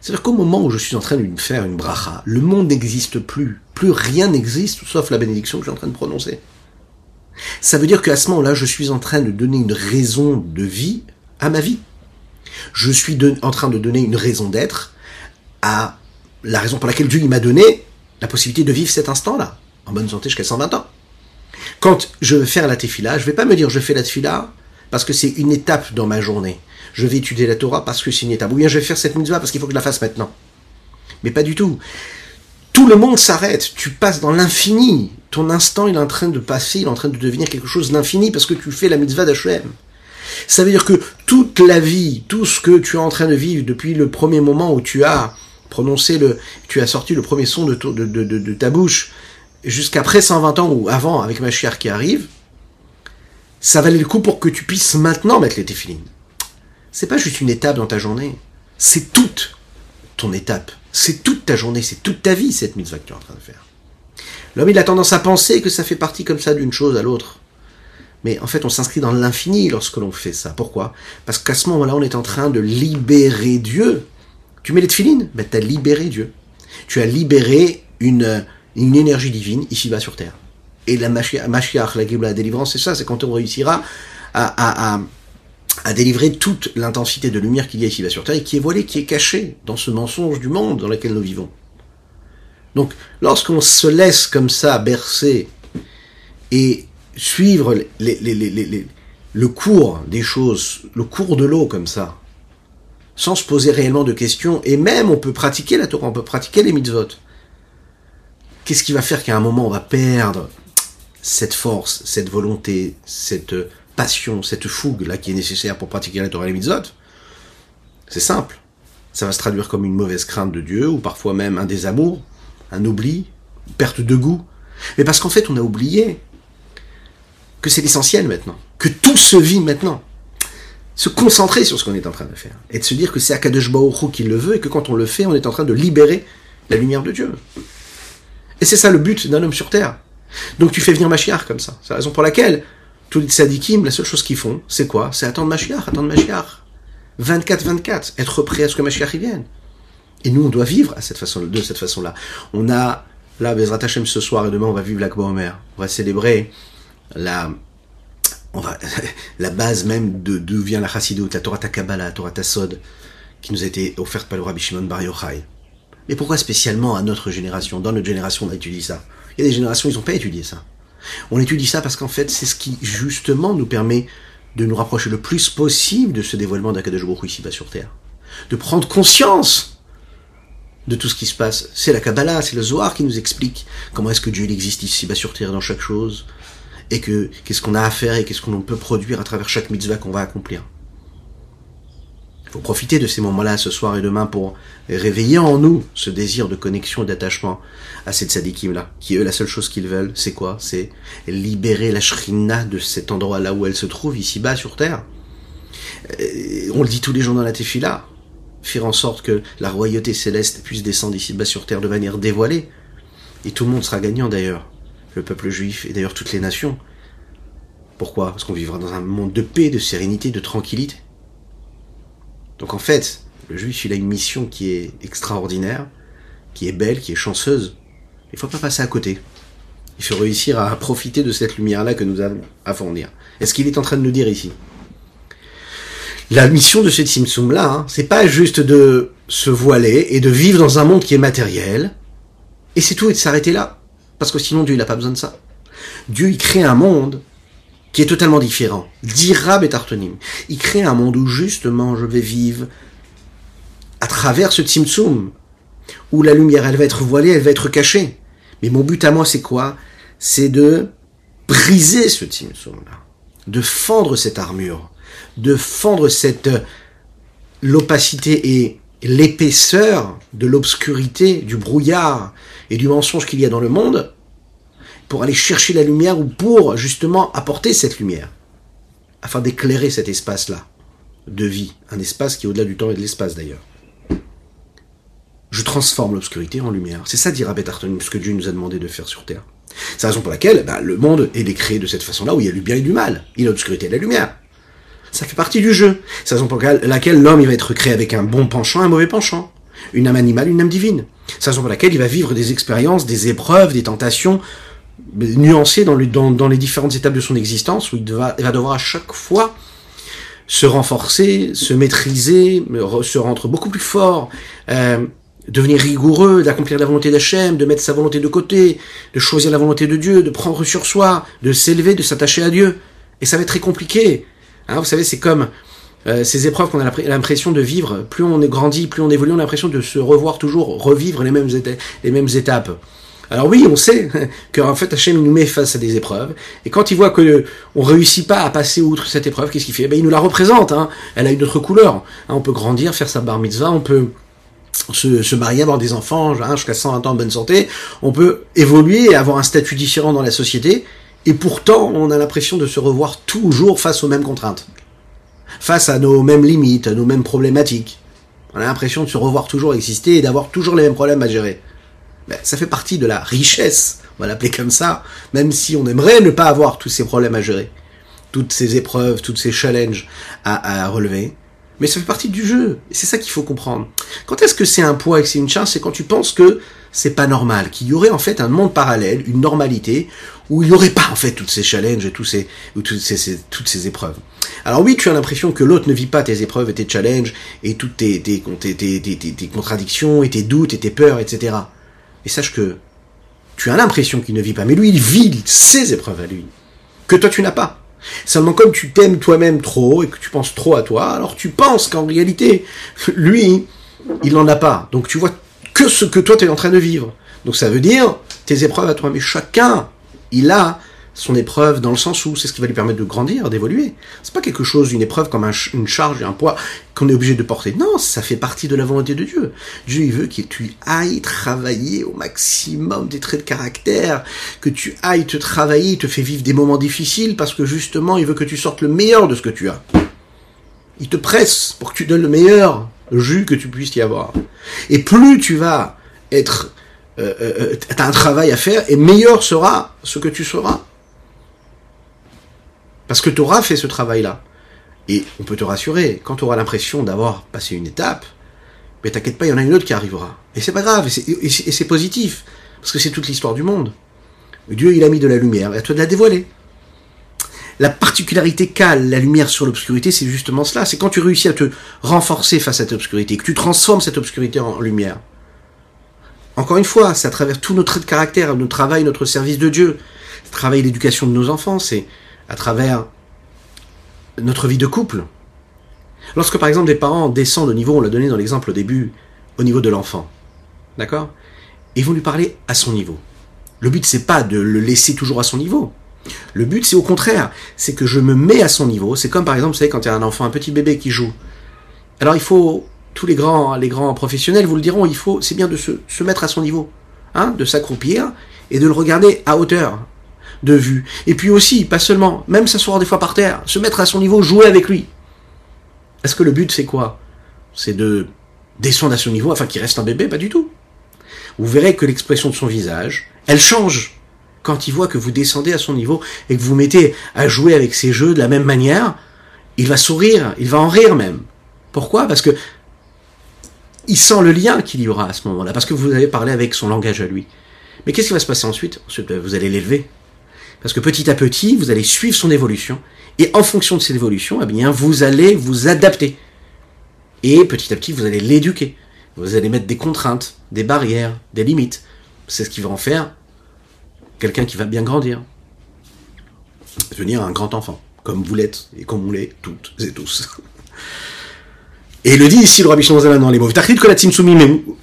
C'est-à-dire qu'au moment où je suis en train de faire une bracha, le monde n'existe plus. Plus rien n'existe, sauf la bénédiction que je suis en train de prononcer. Ça veut dire qu'à ce moment-là, je suis en train de donner une raison de vie à ma vie. Je suis en train de donner une raison d'être à la raison pour laquelle Dieu m'a donné la possibilité de vivre cet instant-là, en bonne santé jusqu'à 120 ans. Quand je veux faire la tefila, je vais pas me dire je fais la tefila parce que c'est une étape dans ma journée. Je vais étudier la Torah parce que c'est une étape. Ou bien je vais faire cette mitzvah parce qu'il faut que je la fasse maintenant. Mais pas du tout. Tout le monde s'arrête. Tu passes dans l'infini. Ton instant, il est en train de passer, il est en train de devenir quelque chose d'infini parce que tu fais la mitzvah d'Hachem. Ça veut dire que toute la vie, tout ce que tu es en train de vivre depuis le premier moment où tu as prononcé le, tu as sorti le premier son de, de, de, de ta bouche, jusqu'après 120 ans ou avant avec ma chère qui arrive, ça valait le coup pour que tu puisses maintenant mettre les téfilines. C'est pas juste une étape dans ta journée, c'est toute ton étape, c'est toute ta journée, c'est toute ta vie cette mitzvah que tu es en train de faire. L'homme il a tendance à penser que ça fait partie comme ça d'une chose à l'autre. Mais en fait, on s'inscrit dans l'infini lorsque l'on fait ça. Pourquoi? Parce qu'à ce moment-là, on est en train de libérer Dieu. Tu mets les tefilines Ben, tu as libéré Dieu. Tu as libéré une, une énergie divine ici-bas sur Terre. Et la Mashiach, la Géoula, la délivrance, c'est ça, c'est quand on réussira à, à, à, délivrer toute l'intensité de lumière qu'il y a ici-bas sur Terre et qui est voilée, qui est cachée dans ce mensonge du monde dans lequel nous vivons. Donc, lorsqu'on se laisse comme ça bercer et suivre les, les, les, le cours des choses, le cours de l'eau comme ça, sans se poser réellement de questions, et même on peut pratiquer la Torah, on peut pratiquer les mitzvot. Qu'est-ce qui va faire qu'à un moment on va perdre cette force, cette volonté, cette passion, cette fougue là qui est nécessaire pour pratiquer la Torah et les mitzvot? C'est simple. Ça va se traduire comme une mauvaise crainte de Dieu, ou parfois même un désamour, un oubli, perte de goût. Mais parce qu'en fait on a oublié que c'est l'essentiel maintenant, que tout se vit maintenant. Se concentrer sur ce qu'on est en train de faire et de se dire que c'est Akadosh Baruch qui le veut et que quand on le fait, on est en train de libérer la lumière de Dieu. Et c'est ça le but d'un homme sur terre. Donc tu fais venir Mashiach comme ça. C'est la raison pour laquelle tous les tzadikim, la seule chose qu'ils font, c'est quoi? C'est attendre Mashiach, attendre Mashiach. 24-24, être prêt à ce que Mashiach y vienne. Et nous, on doit vivre à cette façon, de cette façon-là. On a, là, Bezrat Hashem ce soir et demain, on va vivre la Omer. On va célébrer la, va, la base même de d'où vient la Chassidut, la Torah Takabala, la Torah Tassod, qui nous a été offerte par le Rabbi Shimon Bar Yochai. Mais pourquoi spécialement à notre génération Dans notre génération, on a étudié ça? Il y a des générations, ils n'ont pas étudié ça. On étudie ça parce qu'en fait, c'est ce qui, justement, nous permet de nous rapprocher le plus possible de ce dévoilement d'Akadosh Baruch ici-bas sur Terre. De prendre conscience de tout ce qui se passe. C'est la Kabbalah, c'est le Zohar qui nous explique comment est-ce que Dieu existe ici-bas sur Terre dans chaque chose, et que qu'est-ce qu'on a à faire et qu'est-ce qu'on peut produire à travers chaque mitzvah qu'on va accomplir. Il faut profiter de ces moments-là ce soir et demain pour réveiller en nous ce désir de connexion et d'attachement à ces tzadikim-là, qui eux, la seule chose qu'ils veulent, c'est quoi? C'est libérer la shrina de cet endroit-là où elle se trouve, ici-bas sur Terre. Euh, on le dit tous les jours dans la tefila, faire en sorte que la royauté céleste puisse descendre ici-bas sur Terre de manière dévoilée. Et tout le monde sera gagnant d'ailleurs le peuple juif et d'ailleurs toutes les nations. Pourquoi? Parce qu'on vivra dans un monde de paix, de sérénité, de tranquillité. Donc en fait, le juif, il a une mission qui est extraordinaire, qui est belle, qui est chanceuse. Il faut pas passer à côté. Il faut réussir à profiter de cette lumière-là que nous avons à fournir. Est-ce qu'il est en train de nous dire ici? La mission de ce Simsum-là, hein, c'est pas juste de se voiler et de vivre dans un monde qui est matériel, et c'est tout, et de s'arrêter là. Parce que sinon, Dieu, il n'a pas besoin de ça. Dieu, il crée un monde qui est totalement différent. D'Irab et. Il crée un monde où justement je vais vivre à travers ce Tzimtzum, où la lumière, elle va être voilée, elle va être cachée. Mais mon but à moi, c'est quoi? C'est de briser ce Tzimtzum-là, de fendre cette armure, de fendre cette l'opacité et l'épaisseur de l'obscurité, du brouillard et du mensonge qu'il y a dans le monde, pour aller chercher la lumière ou pour justement apporter cette lumière, afin d'éclairer cet espace-là de vie, un espace qui est au-delà du temps et de l'espace d'ailleurs. Je transforme l'obscurité en lumière. C'est ça, dit Rabbi Tartonim, ce que Dieu nous a demandé de faire sur Terre. C'est la raison pour laquelle bah, le monde est décréé de cette façon-là, où il y a du bien et du mal. Il y a l'obscurité et la lumière. Ça fait partie du jeu. C'est la raison pour laquelle l'homme va être créé avec un bon penchant, un mauvais penchant. Une âme animale, une âme divine. C'est la raison pour laquelle il va vivre des expériences, des épreuves, des tentations nuancées dans, les différentes étapes de son existence, où il, va devoir à chaque fois se renforcer, se maîtriser, se rendre beaucoup plus fort, euh, devenir rigoureux, d'accomplir la volonté d'Hachem, de mettre sa volonté de côté, de choisir la volonté de Dieu, de prendre sur soi, de s'élever, de s'attacher à Dieu. Et ça va être très compliqué. Hein, vous savez, c'est comme euh, ces épreuves qu'on a l'impression de vivre. Plus on est grandi, plus on évolue, on a l'impression de se revoir toujours, revivre les mêmes, étapes. Alors oui, on sait qu'en fait Hachem nous met face à des épreuves, et quand il voit que on réussit pas à passer outre cette épreuve, qu'est-ce qu'il fait? Ben, Il nous la représente, hein. elle a une autre couleur. Hein, on peut grandir, faire sa bar mitzvah, on peut se, se marier, avoir des enfants hein, jusqu'à 120 ans en bonne santé, on peut évoluer et avoir un statut différent dans la société, et pourtant on a l'impression de se revoir toujours face aux mêmes contraintes, face à nos mêmes limites, à nos mêmes problématiques. On a l'impression de se revoir toujours exister et d'avoir toujours les mêmes problèmes à gérer. Ben, ça fait partie de la richesse, on va l'appeler comme ça, même si on aimerait ne pas avoir tous ces problèmes à gérer, toutes ces épreuves, tous ces challenges à, relever. Mais ça fait partie du jeu, c'est ça qu'il faut comprendre. Quand est-ce que c'est un poids et que c'est une chance C'est quand tu penses que c'est pas normal, qu'il y aurait en fait un monde parallèle, une normalité, où il n'y aurait pas en fait tous ces challenges et ces, ou toutes, ces, toutes ces épreuves. Alors oui, tu as l'impression que l'autre ne vit pas tes épreuves et tes challenges, et toutes tes, tes, tes, tes contradictions, et tes doutes, et tes peurs, etc. Et sache que tu as l'impression qu'il ne vit pas, mais lui, il vit ses épreuves à lui, que toi, tu n'as pas. Seulement comme tu t'aimes toi-même trop et que tu penses trop à toi, alors tu penses qu'en réalité, lui, il n'en a pas. Donc tu vois que ce que toi, tu es en train de vivre. Donc ça veut dire tes épreuves à toi. Mais chacun, il a son épreuve dans le sens où c'est ce qui va lui permettre de grandir, d'évoluer. C'est pas quelque chose, une épreuve comme une charge et un poids qu'on est obligé de porter. Non, ça fait partie de la volonté de Dieu. Dieu, il veut que tu ailles travailler au maximum des traits de caractère, que tu ailles te travailler, il te fait vivre des moments difficiles parce que justement, il veut que tu sortes le meilleur de ce que tu as. Il te presse pour que tu donnes le meilleur jus que tu puisses y avoir. Et plus tu vas être, euh, euh, un travail à faire, et meilleur sera ce que tu seras. Parce que tu auras fait ce travail-là. Et on peut te rassurer, quand tu auras l'impression d'avoir passé une étape, mais t'inquiète pas, il y en a une autre qui arrivera. Et c'est pas grave, et c'est positif, parce que c'est toute l'histoire du monde. Dieu, il a mis de la lumière, et à toi de la dévoiler. La particularité qu'a la lumière sur l'obscurité, c'est justement cela. C'est quand tu réussis à te renforcer face à cette obscurité, que tu transformes cette obscurité en lumière. Encore une fois, c'est à travers tous nos traits de caractère, notre travail, notre service de Dieu, le travail d'éducation de nos enfants, c'est à travers notre vie de couple. Lorsque par exemple des parents descendent au niveau, on l'a donné dans l'exemple au début, au niveau de l'enfant, d'accord? Ils vont lui parler à son niveau. Le but c'est pas de le laisser toujours à son niveau. Le but c'est au contraire, c'est que je me mets à son niveau. C'est comme par exemple, vous savez, quand il y a un enfant, un petit bébé qui joue. Alors il faut, tous les grands, les grands professionnels vous le diront, il faut, c'est bien de se, mettre à son niveau, hein, de s'accroupir et de le regarder à hauteur, de vue. Et puis aussi, pas seulement, même s'asseoir des fois par terre, se mettre à son niveau, jouer avec lui. Est-ce que le but c'est quoi? C'est de descendre à son niveau afin qu'il reste un bébé? Pas du tout. Vous verrez que l'expression de son visage, elle change quand il voit que vous descendez à son niveau et que vous mettez à jouer avec ses jeux de la même manière. Il va sourire, il va en rire même. Pourquoi? Parce que il sent le lien qu'il y aura à ce moment-là, parce que vous avez parlé avec son langage à lui. Mais qu'est-ce qui va se passer ensuite? Ensuite, vous allez l'élever, parce que petit à petit, vous allez suivre son évolution. Et en fonction de cette évolution, eh bien, vous allez vous adapter. Et petit à petit, vous allez l'éduquer. Vous allez mettre des contraintes, des barrières, des limites. C'est ce qui va en faire quelqu'un qui va bien grandir. Devenir un grand enfant. Comme vous l'êtes et comme on l'est toutes et tous. Et le dit ici, le Rabbi Shimon dans les mots.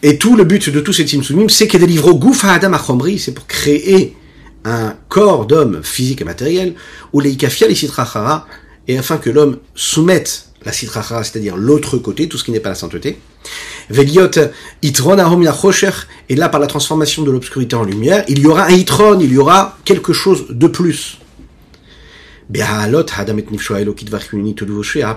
Et tout le but de tous ces timsumim, c'est que des livres gouf adam c'est pour créer un corps d'homme physique et matériel, ou les les et afin que l'homme soumette la sitrachara, c'est-à-dire l'autre côté, tout ce qui n'est pas la sainteté. Veliot itron et là par la transformation de l'obscurité en lumière, il y aura un itron, il y aura quelque chose de plus.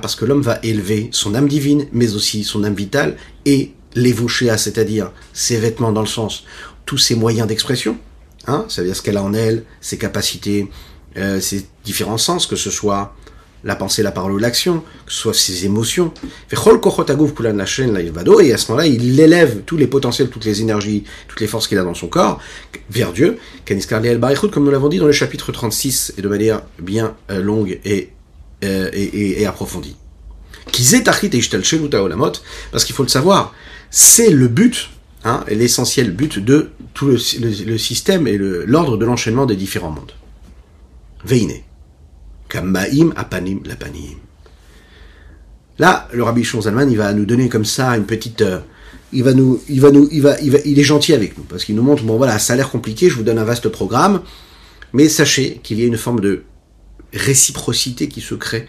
Parce que l'homme va élever son âme divine, mais aussi son âme vitale, et les c'est-à-dire ses vêtements dans le sens, tous ses moyens d'expression, Hein, ça veut dire ce qu'elle a en elle, ses capacités, euh, ses différents sens, que ce soit la pensée, la parole ou l'action, que ce soit ses émotions. Et à ce moment-là, il élève tous les potentiels, toutes les énergies, toutes les forces qu'il a dans son corps vers Dieu. Comme nous l'avons dit dans le chapitre 36 et de manière bien euh, longue et, euh, et, et, et approfondie. Parce qu'il faut le savoir, c'est le but hein, l'essentiel but de tout le, le- système et l'ordre de l'enchaînement des différents mondes. Veine. Apanim. Là, le Rabbi Zalman, il va nous donner comme ça une petite, euh, il va nous, il va nous, il va, il va, il est gentil avec nous parce qu'il nous montre, bon voilà, ça a l'air compliqué, je vous donne un vaste programme, mais sachez qu'il y a une forme de réciprocité qui se crée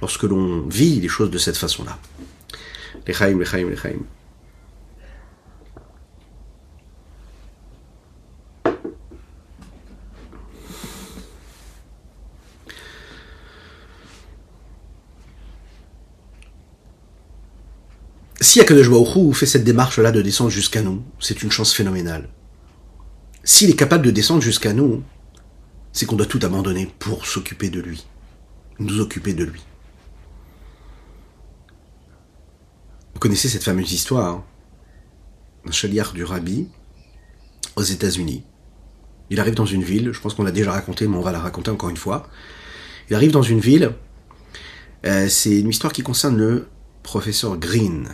lorsque l'on vit les choses de cette façon-là. Lechaim, lechaim, lechaim. Si Akadosh Baruch fait cette démarche-là de descendre jusqu'à nous, c'est une chance phénoménale. S'il est capable de descendre jusqu'à nous, c'est qu'on doit tout abandonner pour s'occuper de lui, nous occuper de lui. Vous connaissez cette fameuse histoire hein, d'un chaliard du rabbi aux États-Unis. Il arrive dans une ville, je pense qu'on l'a déjà raconté, mais on va la raconter encore une fois. Il arrive dans une ville, euh, c'est une histoire qui concerne le professeur Green,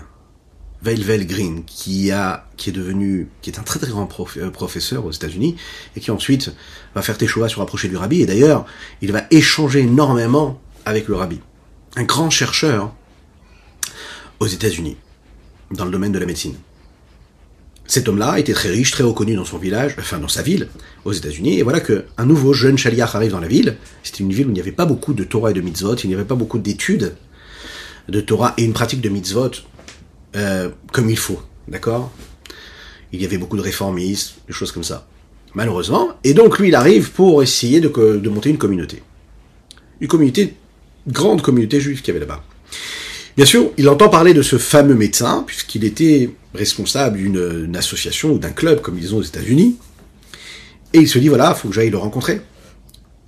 Veilvel Green, qui a, qui est devenu, qui est un très très grand euh, professeur aux États-Unis, et qui ensuite va faire Teshuva sur rapprocher du rabbi, et d'ailleurs, il va échanger énormément avec le rabbi. Un grand chercheur aux États-Unis, dans le domaine de la médecine. Cet homme-là était très riche, très reconnu dans son village, enfin dans sa ville, aux États-Unis, et voilà que un nouveau jeune chaliach arrive dans la ville. C'était une ville où il n'y avait pas beaucoup de Torah et de mitzvot, il n'y avait pas beaucoup d'études de Torah et une pratique de mitzvot euh, comme il faut, d'accord? Il y avait beaucoup de réformistes, des choses comme ça, malheureusement. Et donc lui, il arrive pour essayer de, monter une communauté, une communauté, grande communauté juive qu'il y avait là-bas. Bien sûr, il entend parler de ce fameux médecin, puisqu'il était responsable d'une une association ou d'un club, comme ils ont aux États-Unis, et il se dit, voilà, faut que j'aille le rencontrer.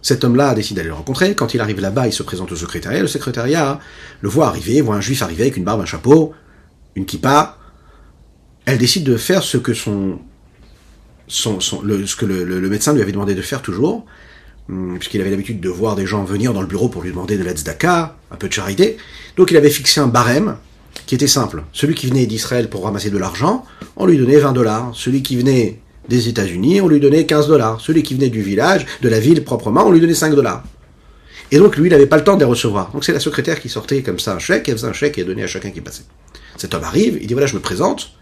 Cet homme-là décide d'aller le rencontrer. Quand il arrive là-bas, il se présente au secrétariat. Le secrétariat le voit arriver, voit un juif arriver avec une barbe, un chapeau, une kippa. Elle décide de faire ce que son, son, le, ce que le, le- médecin lui avait demandé de faire toujours, hum, puisqu'il avait l'habitude de voir des gens venir dans le bureau pour lui demander de l'aide tzedaka, un peu de charité. Donc il avait fixé un barème qui était simple. Celui qui venait d'Israël pour ramasser de l'argent, on lui donnait 20 dollars. Celui qui venait des États-Unis, on lui donnait 15 dollars. Celui qui venait du village, de la ville proprement, on lui donnait 5 dollars. Et donc lui, il n'avait pas le temps de les recevoir. Donc c'est la secrétaire qui sortait comme ça un chèque, elle faisait un chèque et donnait à chacun qui passait. Cet homme arrive, il dit voilà, je me présente,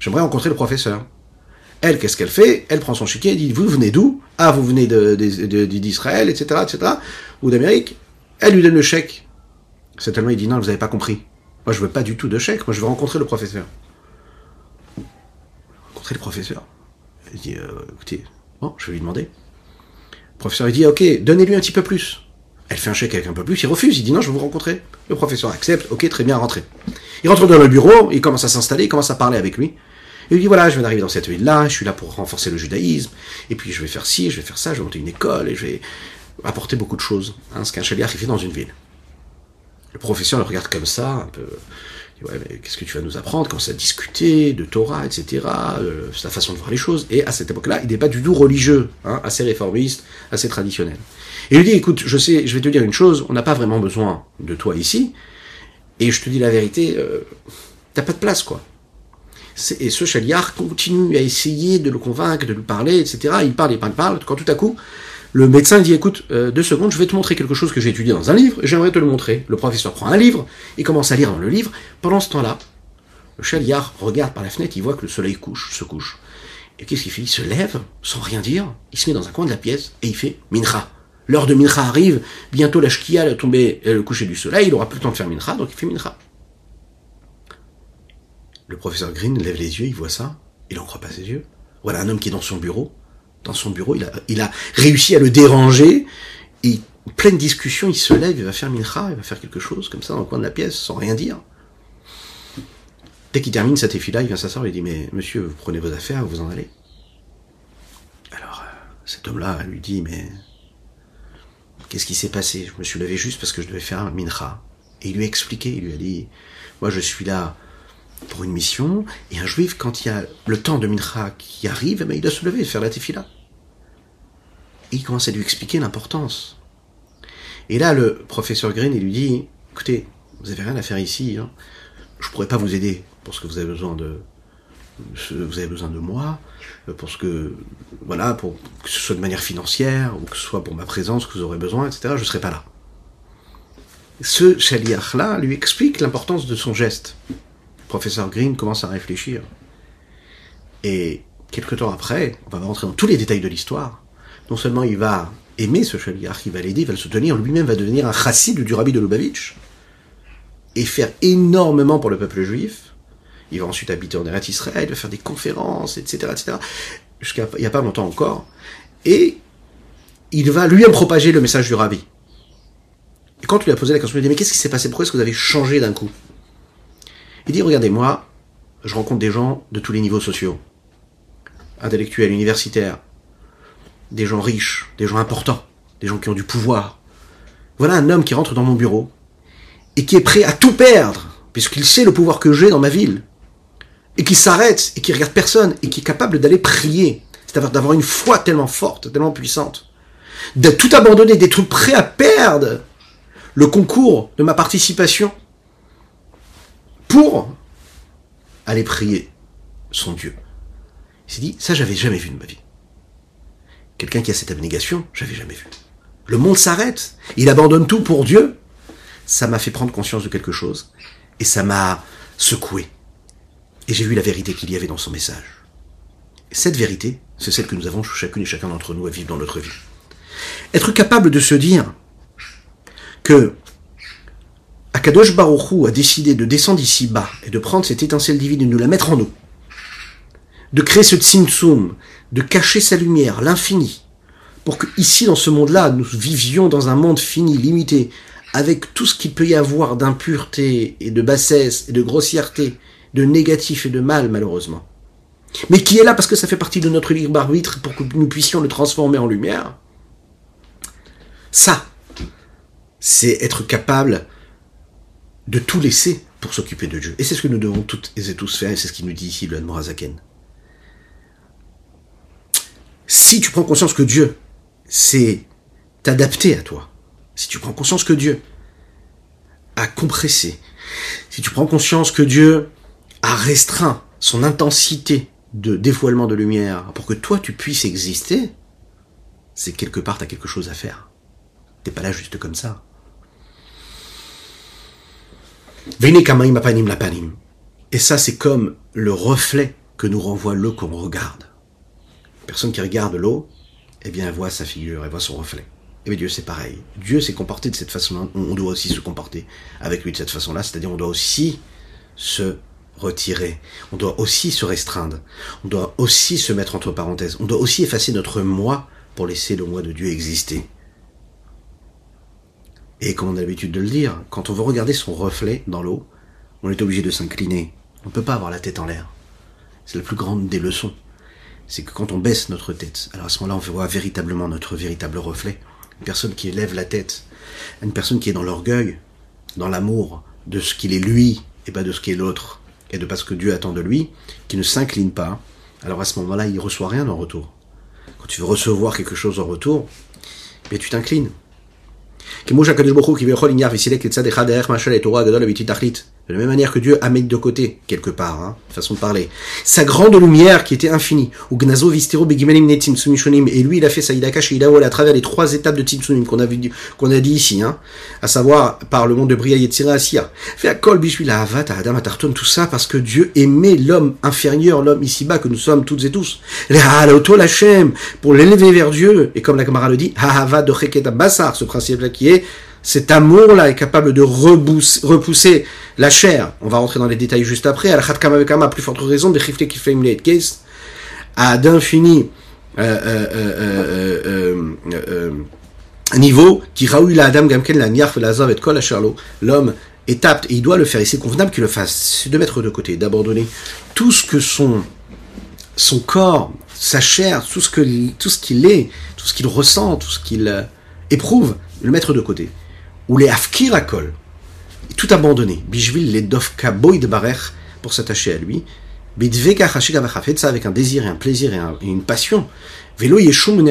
j'aimerais rencontrer le professeur. Elle, qu'est-ce qu'elle fait? Elle prend son chéquier, elle dit vous venez d'où? Ah, vous venez de- de- d'Israël, etc., etc., ou d'Amérique. Elle lui donne le chèque. Cet Allemand, il dit non, vous n'avez pas compris. Moi, je veux pas du tout de chèque, moi, je veux rencontrer le professeur. Rencontrer le professeur. Il dit euh, écoutez, bon, je vais lui demander. Le professeur, il dit ok, donnez-lui un petit peu plus. Elle fait un chèque avec un peu plus, il refuse, il dit non, je veux vous rencontrer. Le professeur accepte, ok, très bien, rentrez. Il rentre dans le bureau, il commence à s'installer, il commence à parler avec lui. Il lui dit voilà, je viens d'arriver dans cette ville-là, je suis là pour renforcer le judaïsme, et puis je vais faire ci, je vais faire ça, je vais monter une école, et je vais apporter beaucoup de choses. Hein, ce qu'un chaliar fait dans une ville. Le professeur le regarde comme ça, un peu. Mais qu'est-ce que tu vas nous apprendre Commence à discuter de Torah, etc. euh, sa façon de voir les choses. Et à cette époque-là, il n'est pas du tout religieux, hein, assez réformiste, assez traditionnel. Et lui dit, écoute, je sais, je vais te dire une chose, on n'a pas vraiment besoin de toi ici, et je te dis la vérité, euh, t'as pas de place, quoi. Et ce chaliard continue à essayer de le convaincre, de lui parler, etc. Il parle, il parle, il parle, quand tout à coup, le médecin dit, écoute, euh, deux secondes, je vais te montrer quelque chose que j'ai étudié dans un livre, j'aimerais te le montrer. Le professeur prend un livre, il commence à lire dans le livre. Pendant ce temps-là, le chaliard regarde par la fenêtre, il voit que le soleil couche, se couche. Et qu'est-ce qu'il fait? Il se lève, sans rien dire, il se met dans un coin de la pièce, et il fait Mincha. L'heure de Mincha arrive, bientôt la shkia, le tomber, euh, le coucher du soleil, il aura plus le temps de faire Mincha, donc il fait Mincha. Le professeur Green lève les yeux, il voit ça, il n'en croit pas ses yeux. Voilà un homme qui est dans son bureau. Dans son bureau, il a, réussi à le déranger. Et pleine discussion, il se lève, il va faire mincha, il va faire quelque chose comme ça dans le coin de la pièce, sans rien dire. Dès qu'il termine cette effie-là, il vient s'asseoir et il dit Mais monsieur, vous prenez vos affaires, vous en allez. Alors, euh, cet homme-là lui dit Mais qu'est-ce qui s'est passé? Je me suis levé juste parce que je devais faire un mincha. Et il lui a expliqué, il lui a dit Moi, je suis là pour une mission, et un juif, quand il y a le temps de mincha qui arrive, eh ben, il doit se lever et faire la tefila. Et il commence à lui expliquer l'importance. Et là, le professeur Green, il lui dit, écoutez, vous avez rien à faire ici, hein. je pourrais pas vous aider pour ce que vous avez besoin de, vous avez besoin de moi, euh, pour ce que, voilà, pour que ce soit de manière financière, ou que ce soit pour ma présence que vous aurez besoin, etc., je serai pas là. Ce shaliach-là lui explique l'importance de son geste. Le professeur Green commence à réfléchir. Et quelque temps après, on va rentrer dans tous les détails de l'histoire. Non seulement il va aimer ce shaliach, il va l'aider, il va le soutenir, lui-même va devenir un chassid du rabbi de Lubavitch, et faire énormément pour le peuple juif. Il va ensuite habiter en Eretz Israël, il va faire des conférences, etc., etc., jusqu'à il n'y a pas longtemps encore. Et il va lui-même propager le message du rabbi. Et quand tu lui as posé la question, il dit, mais qu'est-ce qui s'est passé? Pourquoi est-ce que vous avez changé d'un coup? Il dit, regardez, moi, je rencontre des gens de tous les niveaux sociaux. Intellectuels, universitaires, des gens riches, des gens importants, des gens qui ont du pouvoir. Voilà un homme qui rentre dans mon bureau et qui est prêt à tout perdre, puisqu'il sait le pouvoir que j'ai dans ma ville, et qui s'arrête et qui regarde personne et qui est capable d'aller prier, c'est-à-dire d'avoir une foi tellement forte, tellement puissante, de tout abandonner, d'être prêt à perdre le concours de ma participation pour aller prier son Dieu. Il s'est dit, ça j'avais jamais vu de ma vie. Quelqu'un qui a cette abnégation, j'avais jamais vu. Le monde s'arrête, il abandonne tout pour Dieu. Ça m'a fait prendre conscience de quelque chose et ça m'a secoué. Et j'ai vu la vérité qu'il y avait dans son message. cette vérité, c'est celle que nous avons chacune et chacun d'entre nous à vivre dans notre vie. Être capable de se dire, que Akadosh Baruchou a décidé de descendre ici bas et de prendre cette étincelle divine et de nous la mettre en nous, de créer ce tzimtzum, de cacher sa lumière, l'infini, pour que ici dans ce monde-là, nous vivions dans un monde fini, limité, avec tout ce qu'il peut y avoir d'impureté et de bassesse et de grossièreté, de négatif et de mal malheureusement. Mais qui est là parce que ça fait partie de notre libre arbitre pour que nous puissions le transformer en lumière? Ça, c'est être capable de tout laisser pour s'occuper de Dieu. Et c'est ce que nous devons toutes et tous faire, et c'est ce qu'il nous dit ici le Morazaken. Si tu prends conscience que Dieu, c'est t'adapter à toi, si tu prends conscience que Dieu a compressé, si tu prends conscience que Dieu a restreint son intensité de dévoilement de lumière pour que toi tu puisses exister, c'est quelque part t'as quelque chose à faire. T'es pas là juste comme ça. Et ça, c'est comme le reflet que nous renvoie l'eau qu'on regarde. personne qui regarde l'eau, eh bien, elle voit sa figure, elle voit son reflet. Et bien Dieu, c'est pareil. Dieu s'est comporté de cette façon-là. On doit aussi se comporter avec lui de cette façon-là. C'est-à-dire, on doit aussi se retirer. On doit aussi se restreindre. On doit aussi se mettre entre parenthèses. On doit aussi effacer notre moi pour laisser le moi de Dieu exister. Et comme on a l'habitude de le dire, quand on veut regarder son reflet dans l'eau, on est obligé de s'incliner. On ne peut pas avoir la tête en l'air. C'est la plus grande des leçons. C'est que quand on baisse notre tête, alors à ce moment-là, on voit véritablement notre véritable reflet. Une personne qui élève la tête, une personne qui est dans l'orgueil, dans l'amour de ce qu'il est lui et pas de ce qu'est l'autre, et de pas ce que Dieu attend de lui, qui ne s'incline pas, alors à ce moment-là, il reçoit rien en retour. Quand tu veux recevoir quelque chose en retour, bien tu t'inclines. De la même manière que Dieu a mis de côté, quelque part, hein, façon de parler, sa grande lumière qui était infinie. Et lui, il a fait sa Idakash et à travers les trois étapes de Tzimtzumim qu'on a, qu'on a dit ici, hein, à savoir par le monde de Bria Yetzira Asiya. Fait à Kol Bishvila Avat, Adam Atarton, tout ça parce que Dieu aimait l'homme inférieur, l'homme ici-bas que nous sommes toutes et tous. Pour l'élever vers Dieu, et comme la camarade le dit, Hahava de Bassar, ce principe-là qui est cet amour-là est capable de repousser la chair. On va rentrer dans les détails juste après. Al à plus forte raison, de à d'infini euh, euh, euh, niveau qui Adam la Niarf la Zav et Kol L'homme est apte et il doit le faire. Et c'est convenable qu'il le fasse. De mettre de côté, d'abandonner tout ce que son corps, sa chair, tout ce tout ce qu'il est, tout ce qu'il ressent, tout ce qu'il éprouve, le mettre de côté ou les afkirakol, tout abandonné, bijvil les dofka boyd barech pour s'attacher à lui, avec un désir et un plaisir et, une passion. Vélo yeshum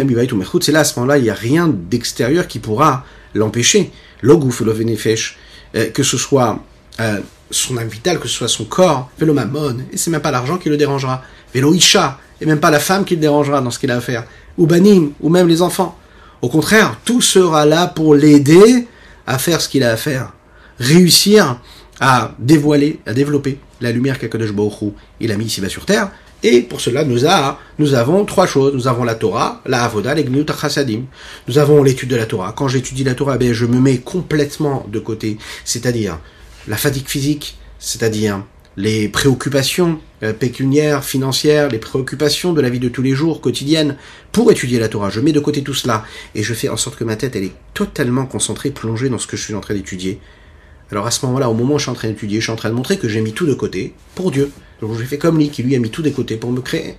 c'est là à ce moment-là, il n'y a rien d'extérieur qui pourra l'empêcher. Logouf, lo venefesh, euh, que ce soit euh, son âme vitale, que ce soit son corps, vélo mammon, et c'est même pas l'argent qui le dérangera. Vélo isha, et même pas la femme qui le dérangera dans ce qu'il a à faire. Ou banim, ou même les enfants. Au contraire, tout sera là pour l'aider à faire ce qu'il a à faire. Réussir à dévoiler, à développer la lumière qu'Akadosh Baruch il a mis ici-bas sur terre. Et pour cela, nous, nous avons trois choses. Nous avons la Torah, la Avoda, les Gnut Chassadim. Nous avons l'étude de la Torah. Quand j'étudie la Torah, ben, je me mets complètement de côté. C'est-à-dire la fatigue physique, c'est-à-dire les préoccupations euh, pécuniaires, financières, les préoccupations de la vie de tous les jours, quotidiennes, pour étudier la Torah. Je mets de côté tout cela et je fais en sorte que ma tête, elle est totalement concentrée, plongée dans ce que je suis en train d'étudier. Alors à ce moment-là, au moment où je suis en train d'étudier, je suis en train de montrer que j'ai mis tout de côté pour Dieu. Donc j'ai fait comme lui, qui lui a mis tout de côté pour me créer.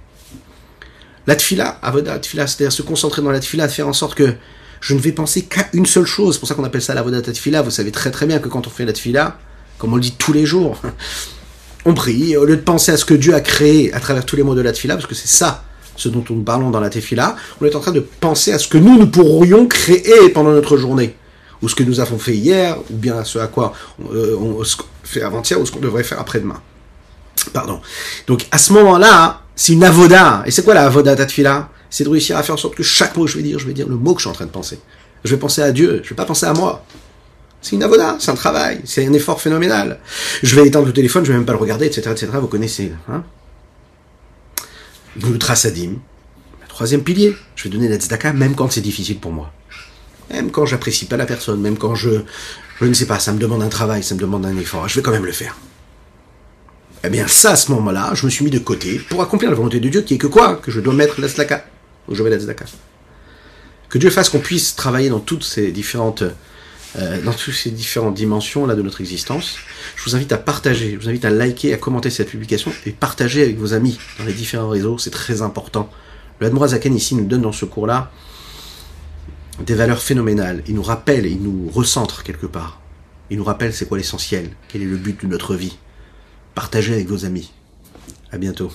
La tfila, avoda tfila, c'est-à-dire se concentrer dans la tfila, faire en sorte que je ne vais penser qu'à une seule chose. C'est pour ça qu'on appelle ça la vodata tfila. Vous savez très très bien que quand on fait la tfila, comme on le dit tous les jours, on prie, au lieu de penser à ce que Dieu a créé à travers tous les mots de la tefila, parce que c'est ça ce dont nous parlons dans la tefila, on est en train de penser à ce que nous, nous pourrions créer pendant notre journée, ou ce que nous avons fait hier, ou bien à ce à quoi euh, on, fait avant-hier, ou ce qu'on devrait faire après-demain. Pardon. Donc à ce moment-là, c'est une avoda. Et c'est quoi la avoda C'est de réussir à faire en sorte que chaque mot que je vais dire, je vais dire le mot que je suis en train de penser. Je vais penser à Dieu, je vais pas penser à moi. C'est une avoda, c'est un travail, c'est un effort phénoménal. Je vais éteindre le téléphone, je vais même pas le regarder, etc., etc. Vous connaissez, hein le. Troisième pilier, je vais donner la tzedaka même quand c'est difficile pour moi. Même quand j'apprécie pas la personne, même quand je, je ne sais pas, ça me demande un travail, ça me demande un effort, je vais quand même le faire. Eh bien, ça, à ce moment-là, je me suis mis de côté pour accomplir la volonté de Dieu qui est que quoi? Que je dois mettre la tzedaka. Je vais la. Que Dieu fasse qu'on puisse travailler dans toutes ces différentes euh, dans toutes ces différentes dimensions là de notre existence. Je vous invite à partager, je vous invite à liker, à commenter cette publication et partager avec vos amis dans les différents réseaux, c'est très important. Le Admorazaken ici nous donne dans ce cours-là des valeurs phénoménales. Il nous rappelle, il nous recentre quelque part. Il nous rappelle c'est quoi l'essentiel, quel est le but de notre vie. Partagez avec vos amis. À bientôt.